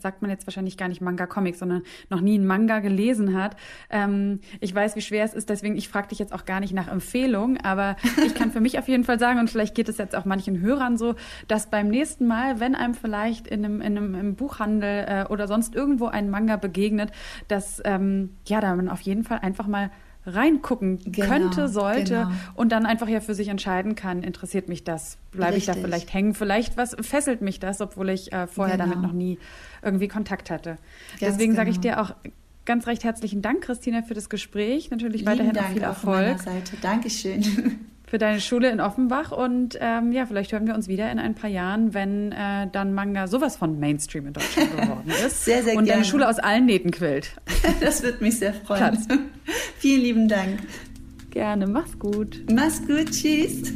sagt man jetzt wahrscheinlich gar nicht Manga-Comic, sondern noch nie einen Manga gelesen hat. Ähm, ich weiß, wie schwer es ist, deswegen ich frage dich jetzt auch gar nicht nach Empfehlung, aber ich kann für mich auf jeden Fall sagen, und vielleicht geht es jetzt auch manchen Hörern so, dass beim nächsten Mal, wenn einem vielleicht in einem, in einem Buchhandel äh, oder sonst irgendwo ein Manga begegnet, dass ähm, ja, da man auf jeden Fall einfach mal reingucken genau, könnte, sollte genau. und dann einfach ja für sich entscheiden kann, interessiert mich das, bleibe ich da vielleicht hängen, vielleicht was fesselt mich das, obwohl ich äh, vorher genau. damit noch nie irgendwie Kontakt hatte. Ganz Deswegen sage ich genau. dir auch ganz recht herzlichen Dank, Christina, für das Gespräch. Natürlich Lieben weiterhin Dank viel Erfolg. Von meiner Seite. Dankeschön. für deine Schule in Offenbach und ähm, ja, vielleicht hören wir uns wieder in ein paar Jahren, wenn äh, dann Manga sowas von Mainstream in Deutschland geworden ist. sehr, sehr Und gerne. deine Schule aus allen Nähten quillt. das wird mich sehr freuen. Platz. Vielen lieben Dank. Gerne, mach's gut. Mach's gut, tschüss.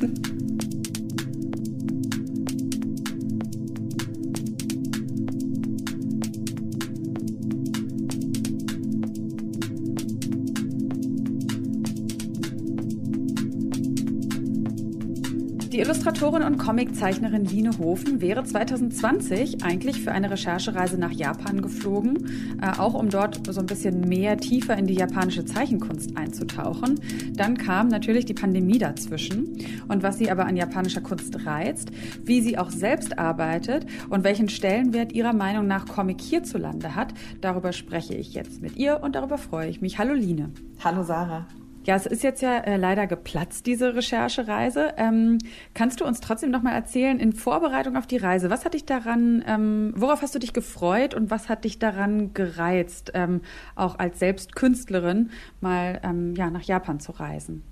Illustratorin und Comiczeichnerin Line Hofen wäre 2020 eigentlich für eine Recherchereise nach Japan geflogen, äh, auch um dort so ein bisschen mehr tiefer in die japanische Zeichenkunst einzutauchen. Dann kam natürlich die Pandemie dazwischen und was sie aber an japanischer Kunst reizt, wie sie auch selbst arbeitet und welchen Stellenwert ihrer Meinung nach Comic hierzulande hat, darüber spreche ich jetzt mit ihr und darüber freue ich mich. Hallo Line. Hallo Sarah. Ja, es ist jetzt ja äh, leider geplatzt, diese Recherchereise. Ähm, kannst du uns trotzdem noch mal erzählen, in Vorbereitung auf die Reise, was hat dich daran, ähm, worauf hast du dich gefreut und was hat dich daran gereizt, ähm, auch als Selbstkünstlerin mal ähm, ja, nach Japan zu reisen?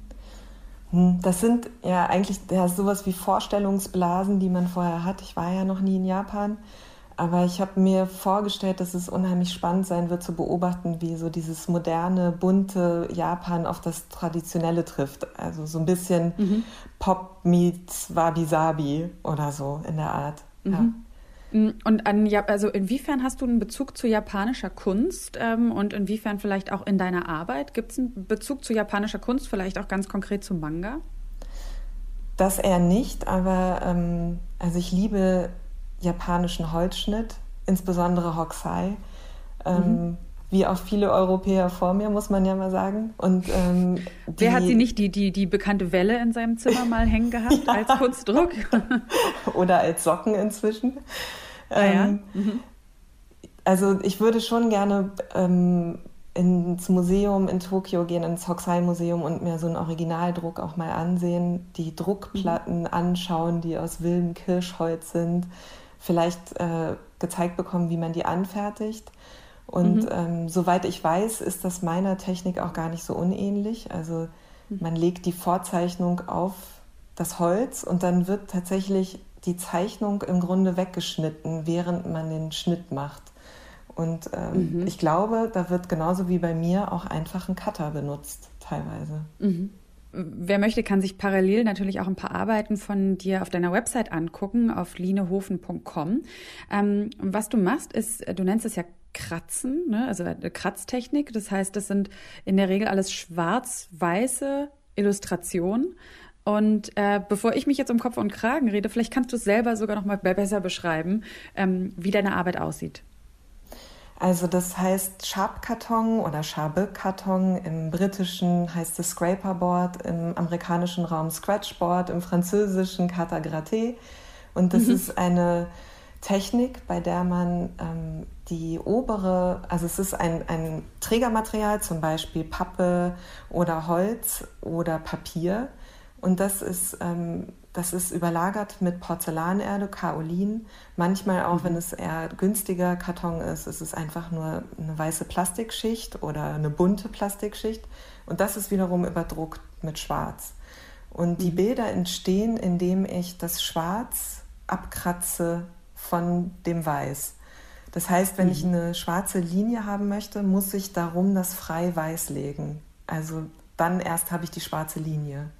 Hm, das sind ja eigentlich ja, sowas wie Vorstellungsblasen, die man vorher hat. Ich war ja noch nie in Japan. Aber ich habe mir vorgestellt, dass es unheimlich spannend sein wird zu beobachten, wie so dieses moderne, bunte Japan auf das Traditionelle trifft. Also so ein bisschen mhm. Pop meets Wabi-Sabi oder so in der Art. Mhm. Ja. Mm, und an, also inwiefern hast du einen Bezug zu japanischer Kunst ähm, und inwiefern vielleicht auch in deiner Arbeit? Gibt es einen Bezug zu japanischer Kunst, vielleicht auch ganz konkret zu Manga? Das eher nicht, aber ähm, also ich liebe japanischen Holzschnitt, insbesondere Hokusai. Ähm, mhm. Wie auch viele Europäer vor mir, muss man ja mal sagen. Und, ähm, Wer hat sie nicht die, die, die bekannte Welle in seinem Zimmer mal hängen gehabt ja. als Kunstdruck? Oder als Socken inzwischen. Ah, ja. Ähm, mhm. Also ich würde schon gerne ähm, ins Museum in Tokio gehen, ins Hokusai-Museum und mir so einen Originaldruck auch mal ansehen, die Druckplatten mhm. anschauen, die aus wildem Kirschholz sind, vielleicht äh, gezeigt bekommen, wie man die anfertigt. Und mhm. ähm, soweit ich weiß, ist das meiner Technik auch gar nicht so unähnlich. Also mhm. man legt die Vorzeichnung auf das Holz und dann wird tatsächlich die Zeichnung im Grunde weggeschnitten, während man den Schnitt macht. Und ähm, mhm. ich glaube, da wird genauso wie bei mir auch einfach ein Cutter benutzt, teilweise. Mhm. Wer möchte, kann sich parallel natürlich auch ein paar Arbeiten von dir auf deiner Website angucken, auf linehofen.com. Ähm, was du machst, ist, du nennst es ja Kratzen, ne? also eine Kratztechnik. Das heißt, das sind in der Regel alles schwarz-weiße Illustrationen. Und äh, bevor ich mich jetzt um Kopf und Kragen rede, vielleicht kannst du es selber sogar noch mal besser beschreiben, ähm, wie deine Arbeit aussieht. Also das heißt Sharp-Karton oder Schabe-Karton. Im britischen heißt es Scraperboard, im amerikanischen Raum Scratchboard, im französischen Carte Gratte. Und das mhm. ist eine Technik, bei der man ähm, die obere, also es ist ein, ein Trägermaterial, zum Beispiel Pappe oder Holz oder Papier. Und das ist ähm, das ist überlagert mit Porzellanerde, Kaolin. Manchmal auch, wenn mhm. es eher günstiger Karton ist, ist es einfach nur eine weiße Plastikschicht oder eine bunte Plastikschicht. Und das ist wiederum überdruckt mit Schwarz. Und die mhm. Bilder entstehen, indem ich das Schwarz abkratze von dem Weiß. Das heißt, wenn ich mhm. eine schwarze Linie haben möchte, muss ich darum das frei weiß legen. Also dann erst habe ich die schwarze Linie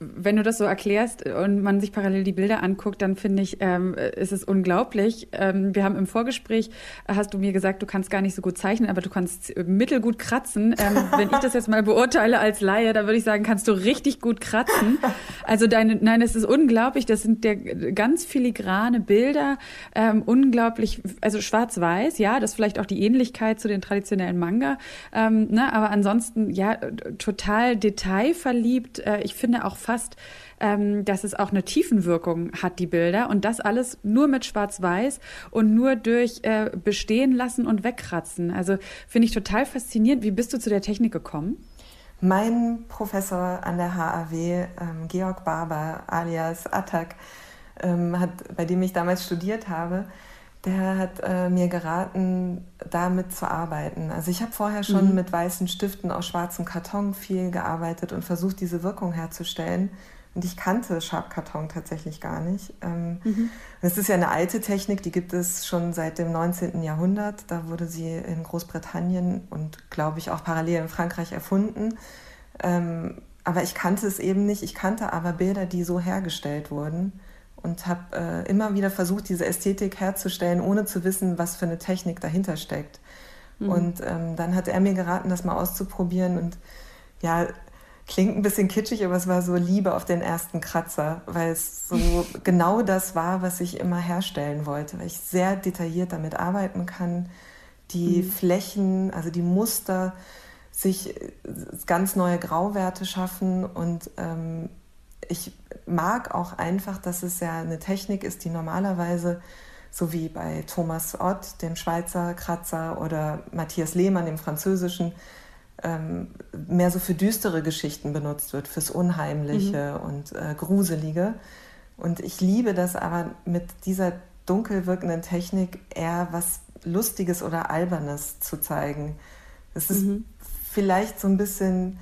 wenn du das so erklärst und man sich parallel die Bilder anguckt, dann finde ich, ähm, ist es unglaublich. Ähm, wir haben im Vorgespräch, hast du mir gesagt, du kannst gar nicht so gut zeichnen, aber du kannst mittelgut kratzen. Ähm, wenn ich das jetzt mal beurteile als Laie, dann würde ich sagen, kannst du richtig gut kratzen. Also deine, nein, es ist unglaublich. Das sind der ganz filigrane Bilder, ähm, unglaublich, also schwarz-weiß, ja, das ist vielleicht auch die Ähnlichkeit zu den traditionellen Manga, ähm, ne, aber ansonsten ja total detailverliebt. Äh, ich finde auch fast, ähm, dass es auch eine Tiefenwirkung hat, die Bilder. Und das alles nur mit Schwarz-Weiß und nur durch äh, Bestehen lassen und wegkratzen. Also finde ich total faszinierend. Wie bist du zu der Technik gekommen? Mein Professor an der HAW, ähm, Georg Barber alias Attack, ähm, hat, bei dem ich damals studiert habe, der hat äh, mir geraten, damit zu arbeiten. Also ich habe vorher schon mhm. mit weißen Stiften aus schwarzem Karton viel gearbeitet und versucht, diese Wirkung herzustellen. Und ich kannte Sharp-Karton tatsächlich gar nicht. Ähm, mhm. Das ist ja eine alte Technik, die gibt es schon seit dem 19. Jahrhundert. Da wurde sie in Großbritannien und, glaube ich, auch parallel in Frankreich erfunden. Ähm, aber ich kannte es eben nicht. Ich kannte aber Bilder, die so hergestellt wurden und habe äh, immer wieder versucht, diese Ästhetik herzustellen, ohne zu wissen, was für eine Technik dahinter steckt. Mhm. Und ähm, dann hat er mir geraten, das mal auszuprobieren und ja, klingt ein bisschen kitschig, aber es war so Liebe auf den ersten Kratzer, weil es so genau das war, was ich immer herstellen wollte, weil ich sehr detailliert damit arbeiten kann, die mhm. Flächen, also die Muster, sich äh, ganz neue Grauwerte schaffen und ähm, ich mag auch einfach, dass es ja eine Technik ist, die normalerweise, so wie bei Thomas Ott, dem Schweizer Kratzer, oder Matthias Lehmann, dem französischen, ähm, mehr so für düstere Geschichten benutzt wird, fürs Unheimliche mhm. und äh, Gruselige. Und ich liebe das aber mit dieser dunkel wirkenden Technik eher was Lustiges oder Albernes zu zeigen. Es ist mhm. vielleicht so ein bisschen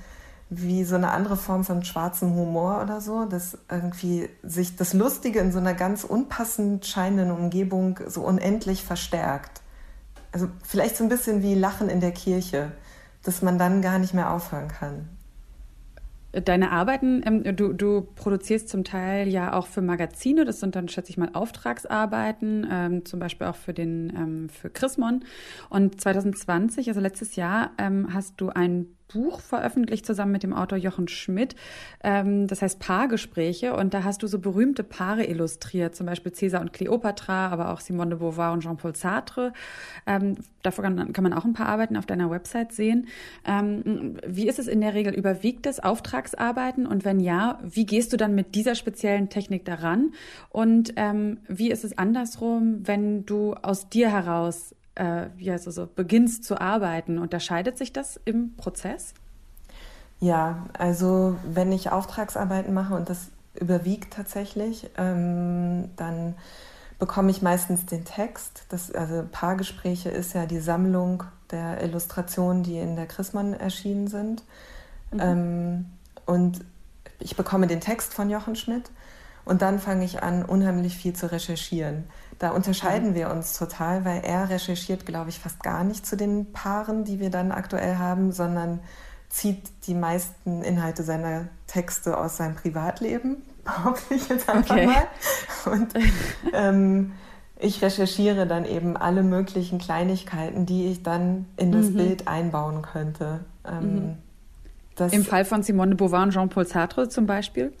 wie so eine andere Form von schwarzem Humor oder so, dass irgendwie sich das Lustige in so einer ganz unpassend scheinenden Umgebung so unendlich verstärkt. Also vielleicht so ein bisschen wie Lachen in der Kirche, dass man dann gar nicht mehr aufhören kann. Deine Arbeiten, ähm, du, du produzierst zum Teil ja auch für Magazine, das sind dann, schätze ich mal, Auftragsarbeiten, ähm, zum Beispiel auch für den ähm, für Chrismon. Und 2020, also letztes Jahr, ähm, hast du ein Buch veröffentlicht zusammen mit dem Autor Jochen Schmidt. Ähm, das heißt Paargespräche. Und da hast du so berühmte Paare illustriert, zum Beispiel Cäsar und Cleopatra, aber auch Simone de Beauvoir und Jean-Paul Sartre. Ähm, davor kann, kann, man auch ein paar Arbeiten auf deiner Website sehen. Ähm, wie ist es in der Regel? Überwiegt es Auftragsarbeiten? Und wenn ja, wie gehst du dann mit dieser speziellen Technik daran? Und ähm, wie ist es andersrum, wenn du aus dir heraus äh, heißt es so, beginnst zu arbeiten. Unterscheidet sich das im Prozess? Ja, also wenn ich Auftragsarbeiten mache und das überwiegt tatsächlich, ähm, dann bekomme ich meistens den Text. Das, also Paargespräche ist ja die Sammlung der Illustrationen, die in der Chrismann erschienen sind. Mhm. Ähm, und ich bekomme den Text von Jochen Schmidt und dann fange ich an, unheimlich viel zu recherchieren. Da unterscheiden mhm. wir uns total, weil er recherchiert, glaube ich, fast gar nicht zu den Paaren, die wir dann aktuell haben, sondern zieht die meisten Inhalte seiner Texte aus seinem Privatleben, behaupte ich jetzt einfach okay. mal. Und ähm, ich recherchiere dann eben alle möglichen Kleinigkeiten, die ich dann in das mhm. Bild einbauen könnte. Ähm, mhm. Im Fall von Simone de Beauvoir und Jean-Paul Sartre zum Beispiel?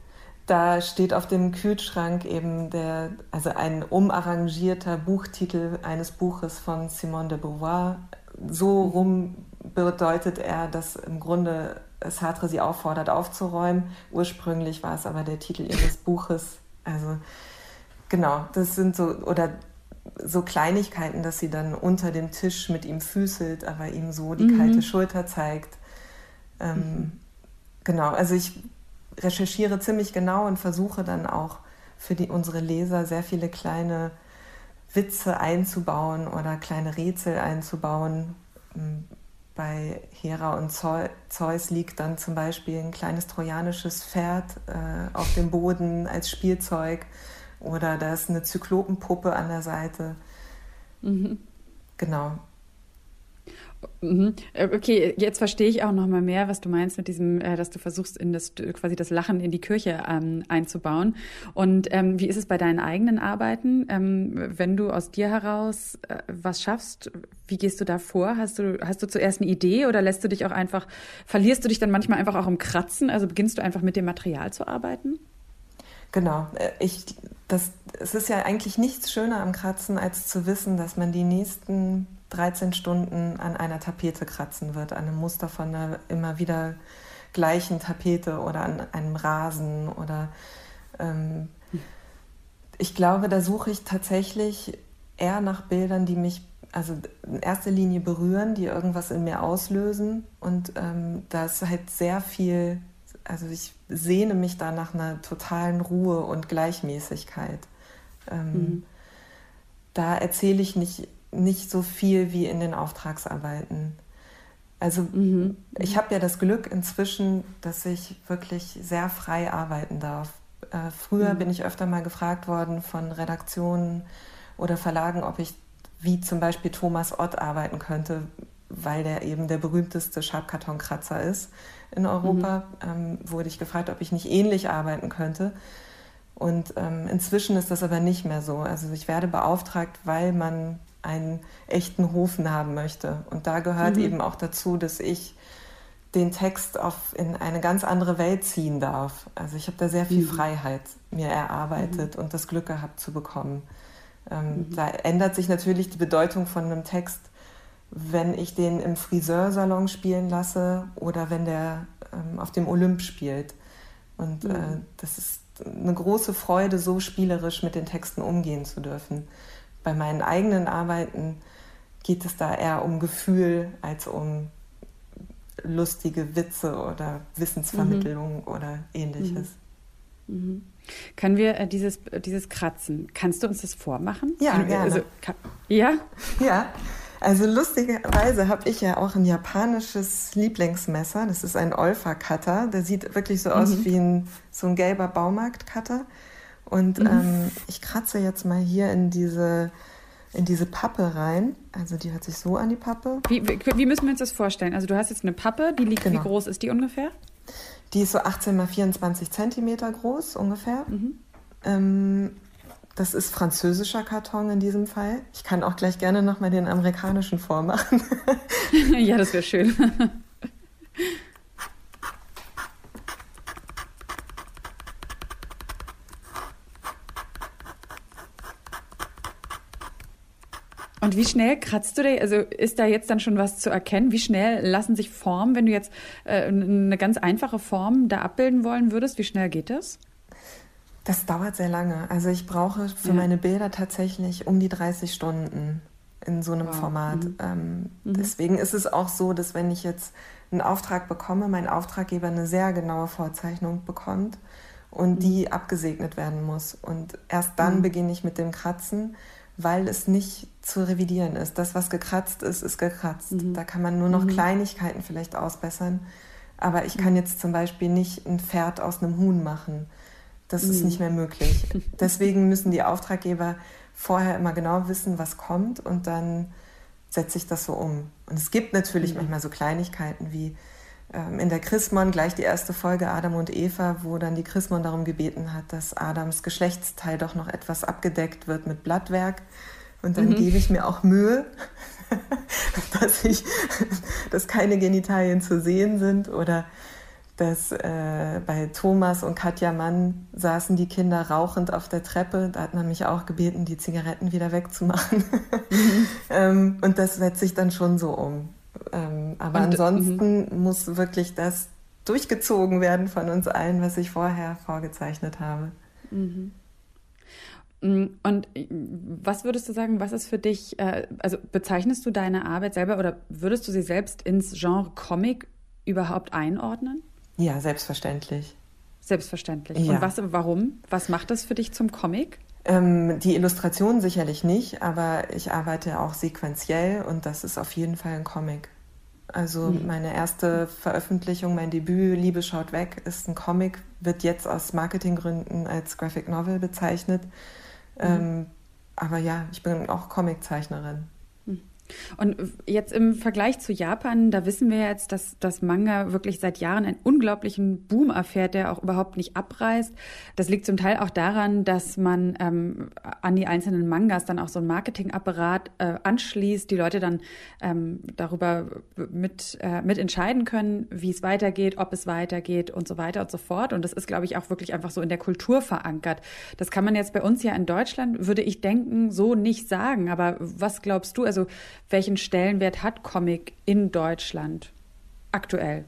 Da steht auf dem Kühlschrank eben der, also ein umarrangierter Buchtitel eines Buches von Simone de Beauvoir. So rum bedeutet er, dass im Grunde Sartre sie auffordert, aufzuräumen. Ursprünglich war es aber der Titel ihres Buches. Also genau, das sind so, oder so Kleinigkeiten, dass sie dann unter dem Tisch mit ihm füßelt, aber ihm so die mhm. kalte Schulter zeigt. Ähm, mhm. Genau, also ich recherchiere ziemlich genau und versuche dann auch für die, unsere Leser sehr viele kleine Witze einzubauen oder kleine Rätsel einzubauen. Hm, bei Hera und Zeus liegt dann zum Beispiel ein kleines trojanisches Pferd äh, auf dem Boden als Spielzeug oder da ist eine Zyklopenpuppe an der Seite. Mhm. Genau. Mhm. Äh, okay, jetzt verstehe ich auch noch mal mehr, was du meinst mit diesem, äh, dass du versuchst, in das quasi das Lachen in die Kirche ähm, einzubauen. Und ähm, wie ist es bei deinen eigenen Arbeiten, ähm, wenn du aus dir heraus äh, was schaffst? Wie gehst du da vor? Hast du hast du zuerst eine Idee oder lässt du dich auch einfach verlierst du dich dann manchmal einfach auch im Kratzen? Also beginnst du einfach mit dem Material zu arbeiten? Genau, äh, ich das es ist ja eigentlich nichts schöner am Kratzen als zu wissen, dass man die nächsten 13 Stunden an einer Tapete kratzen wird, an einem Muster von einer immer wieder gleichen Tapete oder an einem Rasen oder ähm, ich glaube, da suche ich tatsächlich eher nach Bildern, die mich also in erster Linie berühren, die irgendwas in mir auslösen und ähm, da ist halt sehr viel, also ich sehne mich da nach einer totalen Ruhe und Gleichmäßigkeit. Ähm, mhm. Da erzähle ich nicht nicht so viel wie in den Auftragsarbeiten. Also mhm. ich habe ja das Glück inzwischen, dass ich wirklich sehr frei arbeiten darf. Äh, früher mhm. bin ich öfter mal gefragt worden von Redaktionen oder Verlagen, ob ich wie zum Beispiel Thomas Ott arbeiten könnte, weil der eben der berühmteste Schabkartonkratzer ist in Europa. Mhm. Ähm, wurde ich gefragt, ob ich nicht ähnlich arbeiten könnte. Und ähm, inzwischen ist das aber nicht mehr so. Also ich werde beauftragt, weil man einen echten Hofen haben möchte. Und da gehört mhm. eben auch dazu, dass ich den Text auf, in eine ganz andere Welt ziehen darf. Also ich habe da sehr viel mhm. Freiheit mir erarbeitet mhm. und das Glück gehabt zu bekommen. Ähm, mhm. Da ändert sich natürlich die Bedeutung von einem Text, wenn ich den im Friseursalon spielen lasse oder wenn der ähm, auf dem Olymp spielt. Und äh, mhm. das ist eine große Freude, so spielerisch mit den Texten umgehen zu dürfen bei meinen eigenen Arbeiten geht es da eher um Gefühl als um lustige Witze oder Wissensvermittlung mhm. oder ähnliches. Mhm. mhm. Können wir äh, dieses, dieses Kratzen, kannst du uns das vormachen? Ja, Können gerne. Also, kann, ja? Ja, also lustigerweise habe ich ja auch ein japanisches Lieblingsmesser. Das ist ein Olfa-Cutter. Der sieht wirklich so aus mhm. wie ein, so ein gelber Baumarkt-Cutter. Und mhm. ähm, ich kratze jetzt mal hier in diese, in diese Pappe rein. Also die hört sich so an, die Pappe. Wie, wie, wie müssen wir uns das vorstellen? Also du hast jetzt eine Pappe, die liegt, genau. wie groß ist die ungefähr? Die ist so 18 mal 24 Zentimeter groß ungefähr. Mhm. Ähm, das ist französischer Karton in diesem Fall. Ich kann auch gleich gerne nochmal den amerikanischen vormachen. ja, das wäre schön. Und wie schnell kratzt du dir, also ist da jetzt dann schon was zu erkennen? Wie schnell lassen sich Formen, wenn du jetzt äh, eine ganz einfache Form da abbilden wollen würdest, wie schnell geht das? Das dauert sehr lange. Also ich brauche für ja. meine Bilder tatsächlich um die 30 Stunden in so einem wow. Format. Mhm. Ähm, mhm. Deswegen ist es auch so, dass wenn ich jetzt einen Auftrag bekomme, mein Auftraggeber eine sehr genaue Vorzeichnung bekommt und mhm. die abgesegnet werden muss. Und erst dann mhm. beginne ich mit dem Kratzen, weil es nicht zu revidieren ist. Das, was gekratzt ist, ist gekratzt. Mhm. Da kann man nur noch mhm. Kleinigkeiten vielleicht ausbessern. Aber ich kann jetzt zum Beispiel nicht ein Pferd aus einem Huhn machen das mhm. ist nicht mehr möglich. Deswegen müssen die Auftraggeber vorher immer genau wissen, was kommt und dann setze ich das so um. Und es gibt natürlich mhm. manchmal so Kleinigkeiten wie ähm, in der Chrismon gleich die erste Folge Adam und Eva, wo dann die Chrismon darum gebeten hat, dass Adams Geschlechtsteil doch noch etwas abgedeckt wird mit Blattwerk. Und dann mhm. gebe ich mir auch Mühe, dass ich, dass keine Genitalien zu sehen sind oder dass äh, bei Thomas und Katja Mann saßen die Kinder rauchend auf der Treppe. Da hat man mich auch gebeten, die Zigaretten wieder wegzumachen. Mhm. ähm, und das setzt sich dann schon so um. Ähm, aber und, ansonsten mhm. muss wirklich das durchgezogen werden von uns allen, was ich vorher vorgezeichnet habe. Mhm. Mm, und äh, was würdest du sagen, was ist für dich, äh, also bezeichnest du deine Arbeit selber oder würdest du sie selbst ins Genre Comic überhaupt einordnen? Ja, selbstverständlich. Selbstverständlich. Ja. Und was, warum? Was macht das für dich zum Comic? Ähm, die Illustration sicherlich nicht, aber ich arbeite auch sequenziell und das ist auf jeden Fall ein Comic. Also mhm. meine erste Veröffentlichung, mein Debüt Liebe schaut weg, ist ein Comic, wird jetzt aus Marketinggründen als Graphic Novel bezeichnet. Mhm. Ähm, aber ja, ich bin auch Comiczeichnerin. Und jetzt im Vergleich zu Japan, da wissen wir jetzt, dass das Manga wirklich seit Jahren einen unglaublichen Boom erfährt, der auch überhaupt nicht abreißt. Das liegt zum Teil auch daran, dass man ähm, an die einzelnen Mangas dann auch so ein Marketingapparat äh, anschließt, die Leute dann ähm, darüber mit, äh, mit entscheiden können, wie es weitergeht, ob es weitergeht und so weiter und so fort. Und das ist, glaube ich, auch wirklich einfach so in der Kultur verankert. Das kann man jetzt bei uns ja in Deutschland, würde ich denken, so nicht sagen. Aber was glaubst du? Also welchen Stellenwert hat Comic in Deutschland aktuell?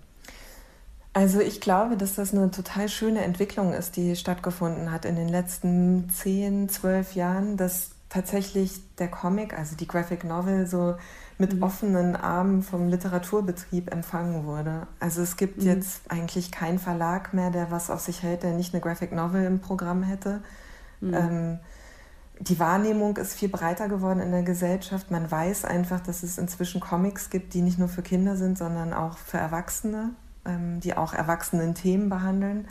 Also ich glaube, dass das eine total schöne Entwicklung ist, die stattgefunden hat in den letzten zehn, zwölf Jahren, dass tatsächlich der Comic, also die Graphic Novel, so mit mhm. offenen Armen vom Literaturbetrieb empfangen wurde. Also es gibt mhm. jetzt eigentlich keinen Verlag mehr, der was auf sich hält, der nicht eine Graphic Novel im Programm hätte. Mhm. Ähm, die Wahrnehmung ist viel breiter geworden in der Gesellschaft. Man weiß einfach, dass es inzwischen Comics gibt, die nicht nur für Kinder sind, sondern auch für Erwachsene, ähm, die auch erwachsenen Themen behandeln.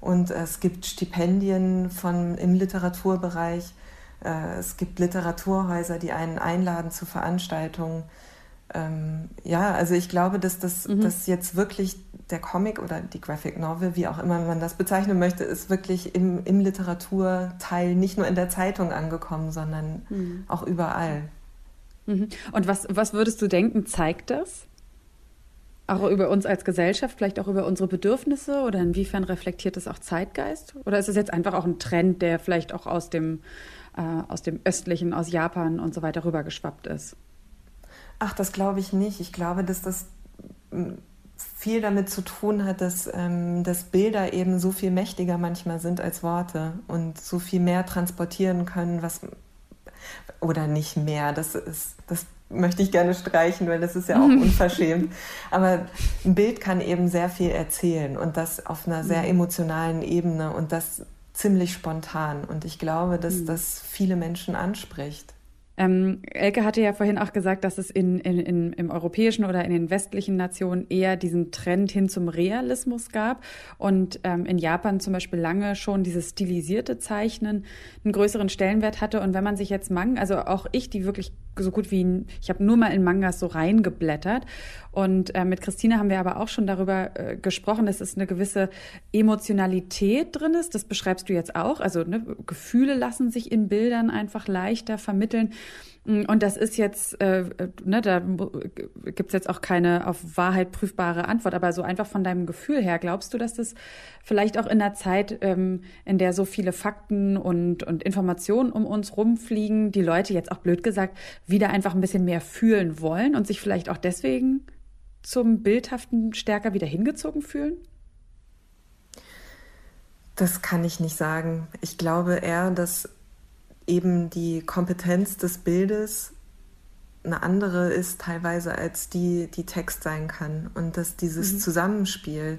Und es gibt Stipendien von, im Literaturbereich. Äh, es gibt Literaturhäuser, die einen einladen zu Veranstaltungen. Ähm, ja, also ich glaube, dass das mhm. dass jetzt wirklich der Comic oder die Graphic Novel, wie auch immer man das bezeichnen möchte, ist wirklich im, im Literaturteil nicht nur in der Zeitung angekommen, sondern mhm. auch überall. Mhm. Und was, was würdest du denken, zeigt das? Auch über uns als Gesellschaft, vielleicht auch über unsere Bedürfnisse oder inwiefern reflektiert das auch Zeitgeist? Oder ist es jetzt einfach auch ein Trend, der vielleicht auch aus dem, äh, aus dem östlichen, aus Japan und so weiter rübergeschwappt ist? Ach, das glaube ich nicht. Ich glaube, dass das hm, viel damit zu tun hat, dass, ähm, dass Bilder eben so viel mächtiger manchmal sind als Worte und so viel mehr transportieren können, was oder nicht mehr. Das ist, das möchte ich gerne streichen, weil das ist ja auch unverschämt. Aber ein Bild kann eben sehr viel erzählen und das auf einer sehr mhm. emotionalen Ebene und das ziemlich spontan. Und ich glaube, dass mhm. das viele Menschen anspricht. Ähm, Elke hatte ja vorhin auch gesagt, dass es in, in, in, im europäischen oder in den westlichen Nationen eher diesen Trend hin zum Realismus gab und ähm, in Japan zum Beispiel lange schon dieses stilisierte Zeichnen einen größeren Stellenwert hatte. Und wenn man sich jetzt Manga, also auch ich, die wirklich so gut wie, ich habe nur mal in Mangas so reingeblättert. Und äh, mit Christine haben wir aber auch schon darüber äh, gesprochen, dass es eine gewisse Emotionalität drin ist. Das beschreibst du jetzt auch. Also ne, Gefühle lassen sich in Bildern einfach leichter vermitteln. Mm, und das ist jetzt, äh, ne, da gibt's jetzt auch keine auf Wahrheit prüfbare Antwort, aber so einfach von deinem Gefühl her, glaubst du, dass das vielleicht auch in der Zeit, ähm, in der so viele Fakten und, und Informationen um uns rumfliegen, die Leute jetzt auch blöd gesagt wieder einfach ein bisschen mehr fühlen wollen und sich vielleicht auch deswegen zum Bildhaften stärker wieder hingezogen fühlen? Das kann ich nicht sagen. Ich glaube eher, dass eben die Kompetenz des Bildes eine andere ist teilweise als die, die Text sein kann. Und dass dieses mhm. Zusammenspiel,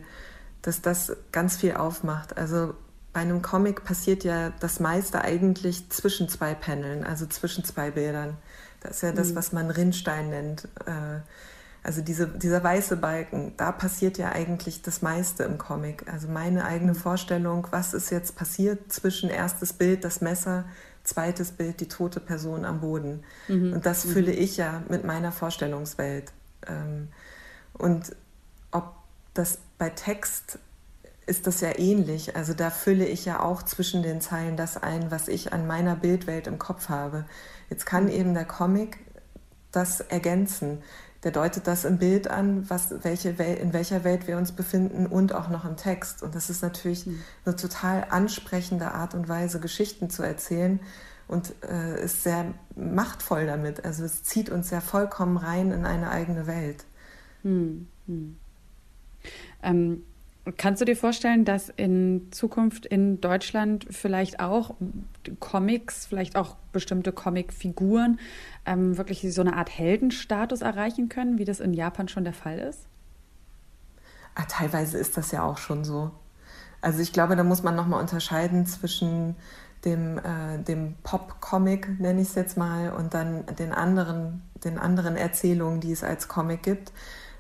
dass das ganz viel aufmacht. Also bei einem Comic passiert ja das meiste eigentlich zwischen zwei Paneln, also zwischen zwei Bildern. Das ist ja das, mhm. was man Rinnstein nennt. Äh, also diese, dieser weiße Balken, da passiert ja eigentlich das meiste im Comic. Also meine eigene mhm. Vorstellung, was ist jetzt passiert zwischen erstes Bild, das Messer, zweites Bild die tote Person am Boden. Mhm. Und das mhm. fülle ich ja mit meiner Vorstellungswelt. Ähm, und ob das bei Text ist das ja ähnlich. Also da fülle ich ja auch zwischen den Zeilen das ein, was ich an meiner Bildwelt im Kopf habe. Jetzt kann mhm. eben der Comic das ergänzen. Der deutet das im Bild an, was, welche Welt, in welcher Welt wir uns befinden und auch noch im Text. Und das ist natürlich mhm. eine total ansprechende Art und Weise, Geschichten zu erzählen und äh, ist sehr machtvoll damit. Also es zieht uns ja vollkommen rein in eine eigene Welt. Mhm. Ähm, Kannst du dir vorstellen, dass in Zukunft in Deutschland vielleicht auch Comics, vielleicht auch bestimmte Comicfiguren ähm, wirklich so eine Art Heldenstatus erreichen können, wie das in Japan schon der Fall ist? Ah, teilweise ist das ja auch schon so. Also ich glaube, da muss man nochmal unterscheiden zwischen dem, äh, dem Pop-Comic, nenne ich es jetzt mal, und dann den anderen, den anderen Erzählungen, die es als Comic gibt.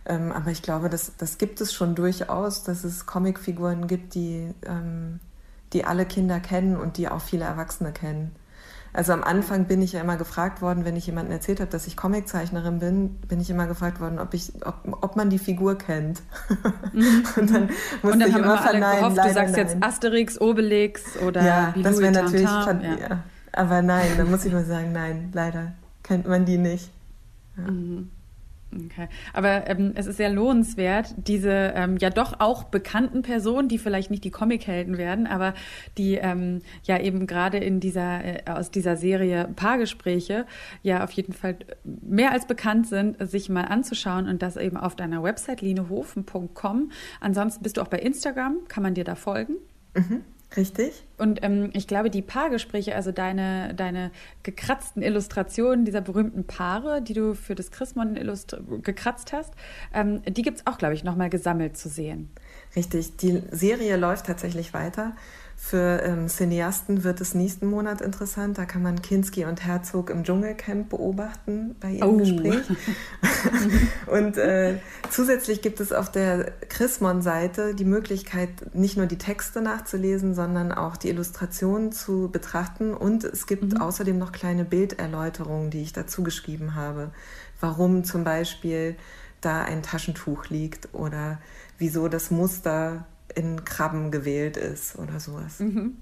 Ähm, aber ich glaube, das, das gibt es schon durchaus, dass es Comicfiguren gibt, die, ähm, die alle Kinder kennen und die auch viele Erwachsene kennen. Also am Anfang bin ich ja immer gefragt worden, wenn ich jemandem erzählt habe, dass ich Comiczeichnerin bin, bin ich immer gefragt worden, ob, ich, ob, ob man die Figur kennt. Mhm. und dann musste und dann ich haben immer verneinen. Gehofft, du sagst nein. jetzt Asterix, Obelix oder Ja, Bilou das wäre natürlich, ja. ja. Aber nein, dann muss ich mal sagen, nein, leider kennt man die nicht. Ja. Mhm. Okay. Aber ähm, es ist sehr lohnenswert, diese ähm, ja doch auch bekannten Personen, die vielleicht nicht die Comichelden werden, aber die ähm, ja eben gerade in dieser äh, aus dieser Serie Paargespräche ja auf jeden Fall mehr als bekannt sind, sich mal anzuschauen und das eben auf deiner Website linehofen.com. Ansonsten bist du auch bei Instagram, kann man dir da folgen? Mhm. Richtig. Und ähm, ich glaube, die Paargespräche, also deine, deine gekratzten Illustrationen dieser berühmten Paare, die du für das Chrismon gekratzt hast, ähm, die gibt es auch, glaube ich, nochmal gesammelt zu sehen. Richtig. Die Serie läuft tatsächlich weiter. Für ähm, Cineasten wird es nächsten Monat interessant. Da kann man Kinski und Herzog im Dschungelcamp beobachten bei ihrem oh. Gespräch. und äh, zusätzlich gibt es auf der Chrismon-Seite die Möglichkeit, nicht nur die Texte nachzulesen, sondern auch die Illustrationen zu betrachten. Und es gibt mhm. außerdem noch kleine Bilderläuterungen, die ich dazu geschrieben habe. Warum zum Beispiel da ein Taschentuch liegt oder wieso das Muster in Krabben gewählt ist oder sowas. Mhm.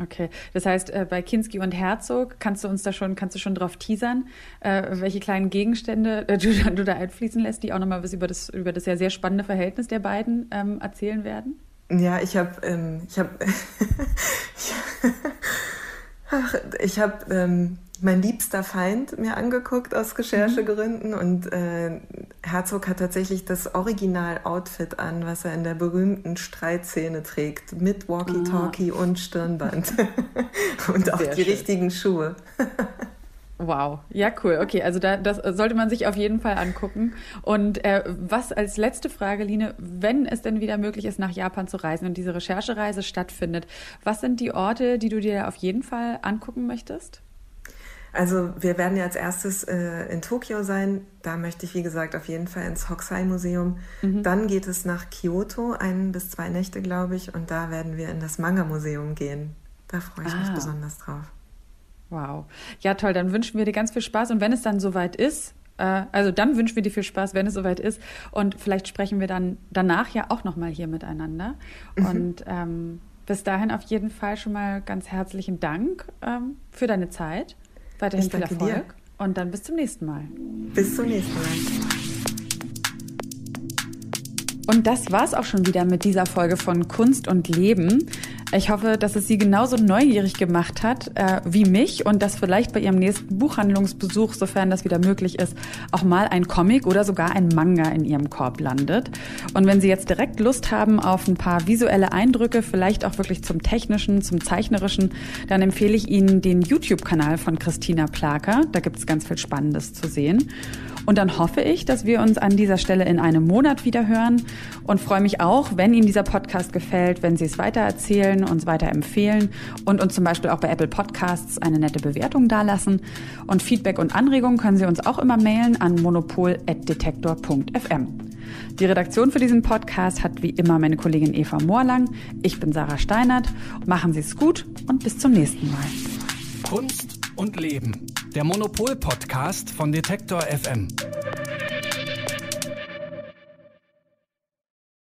Okay, das heißt, äh, bei Kinski und Herzog kannst du uns da schon, kannst du schon drauf teasern, äh, welche kleinen Gegenstände äh, du, du, da einfließen lässt, die auch nochmal was über das, über das ja sehr spannende Verhältnis der beiden ähm, erzählen werden? Ja, ich habe, ähm, ich habe, ich habe ähm, mein liebster Feind mir angeguckt aus Recherchegründen mhm. und äh, Herzog hat tatsächlich das Original-Outfit an, was er in der berühmten Streitszene trägt, mit Walkie-Talkie ah. und Stirnband und auch Sehr die schön. richtigen Schuhe. Wow, ja cool. Okay, also da, das sollte man sich auf jeden Fall angucken. Und äh, was als letzte Frage, Line, wenn es denn wieder möglich ist, nach Japan zu reisen und diese Recherchereise stattfindet, was sind die Orte, die du dir auf jeden Fall angucken möchtest? Also wir werden ja als erstes äh, in Tokio sein. Da möchte ich, wie gesagt, auf jeden Fall ins Hokusai-Museum. Mhm. Dann geht es nach Kyoto, ein bis zwei Nächte, glaube ich. Und da werden wir in das Manga-Museum gehen. Da freue ich ah. mich besonders drauf. Wow. Ja, toll. Dann wünschen wir dir ganz viel Spaß. Und wenn es dann soweit ist, äh, also dann wünschen wir dir viel Spaß, wenn es soweit ist. Und vielleicht sprechen wir dann danach ja auch nochmal hier miteinander. Mhm. Und ähm, bis dahin auf jeden Fall schon mal ganz herzlichen Dank ähm, für deine Zeit. Weiterhin viel Erfolg. Dir. Und dann bis zum nächsten Mal. Bis zum nächsten Mal. Und das war's auch schon wieder mit dieser Folge von Kunst und Leben. Ich hoffe, dass es Sie genauso neugierig gemacht hat äh, wie mich und dass vielleicht bei Ihrem nächsten Buchhandlungsbesuch, sofern das wieder möglich ist, auch mal ein Comic oder sogar ein Manga in Ihrem Korb landet. Und wenn Sie jetzt direkt Lust haben auf ein paar visuelle Eindrücke, vielleicht auch wirklich zum Technischen, zum Zeichnerischen, dann empfehle ich Ihnen den YouTube-Kanal von Christina Plaker. Da gibt es ganz viel Spannendes zu sehen. Und dann hoffe ich, dass wir uns an dieser Stelle in einem Monat wieder hören und freue mich auch, wenn Ihnen dieser Podcast gefällt, wenn Sie es weitererzählen, uns weiterempfehlen und uns zum Beispiel auch bei Apple Podcasts eine nette Bewertung dalassen. Und Feedback und Anregungen können Sie uns auch immer mailen an monopol.detektor.fm. Die Redaktion für diesen Podcast hat wie immer meine Kollegin Eva Moorlang. Ich bin Sarah Steinert. Machen Sie es gut und bis zum nächsten Mal. Kunst und Leben der Monopol-Podcast von Detektor FM.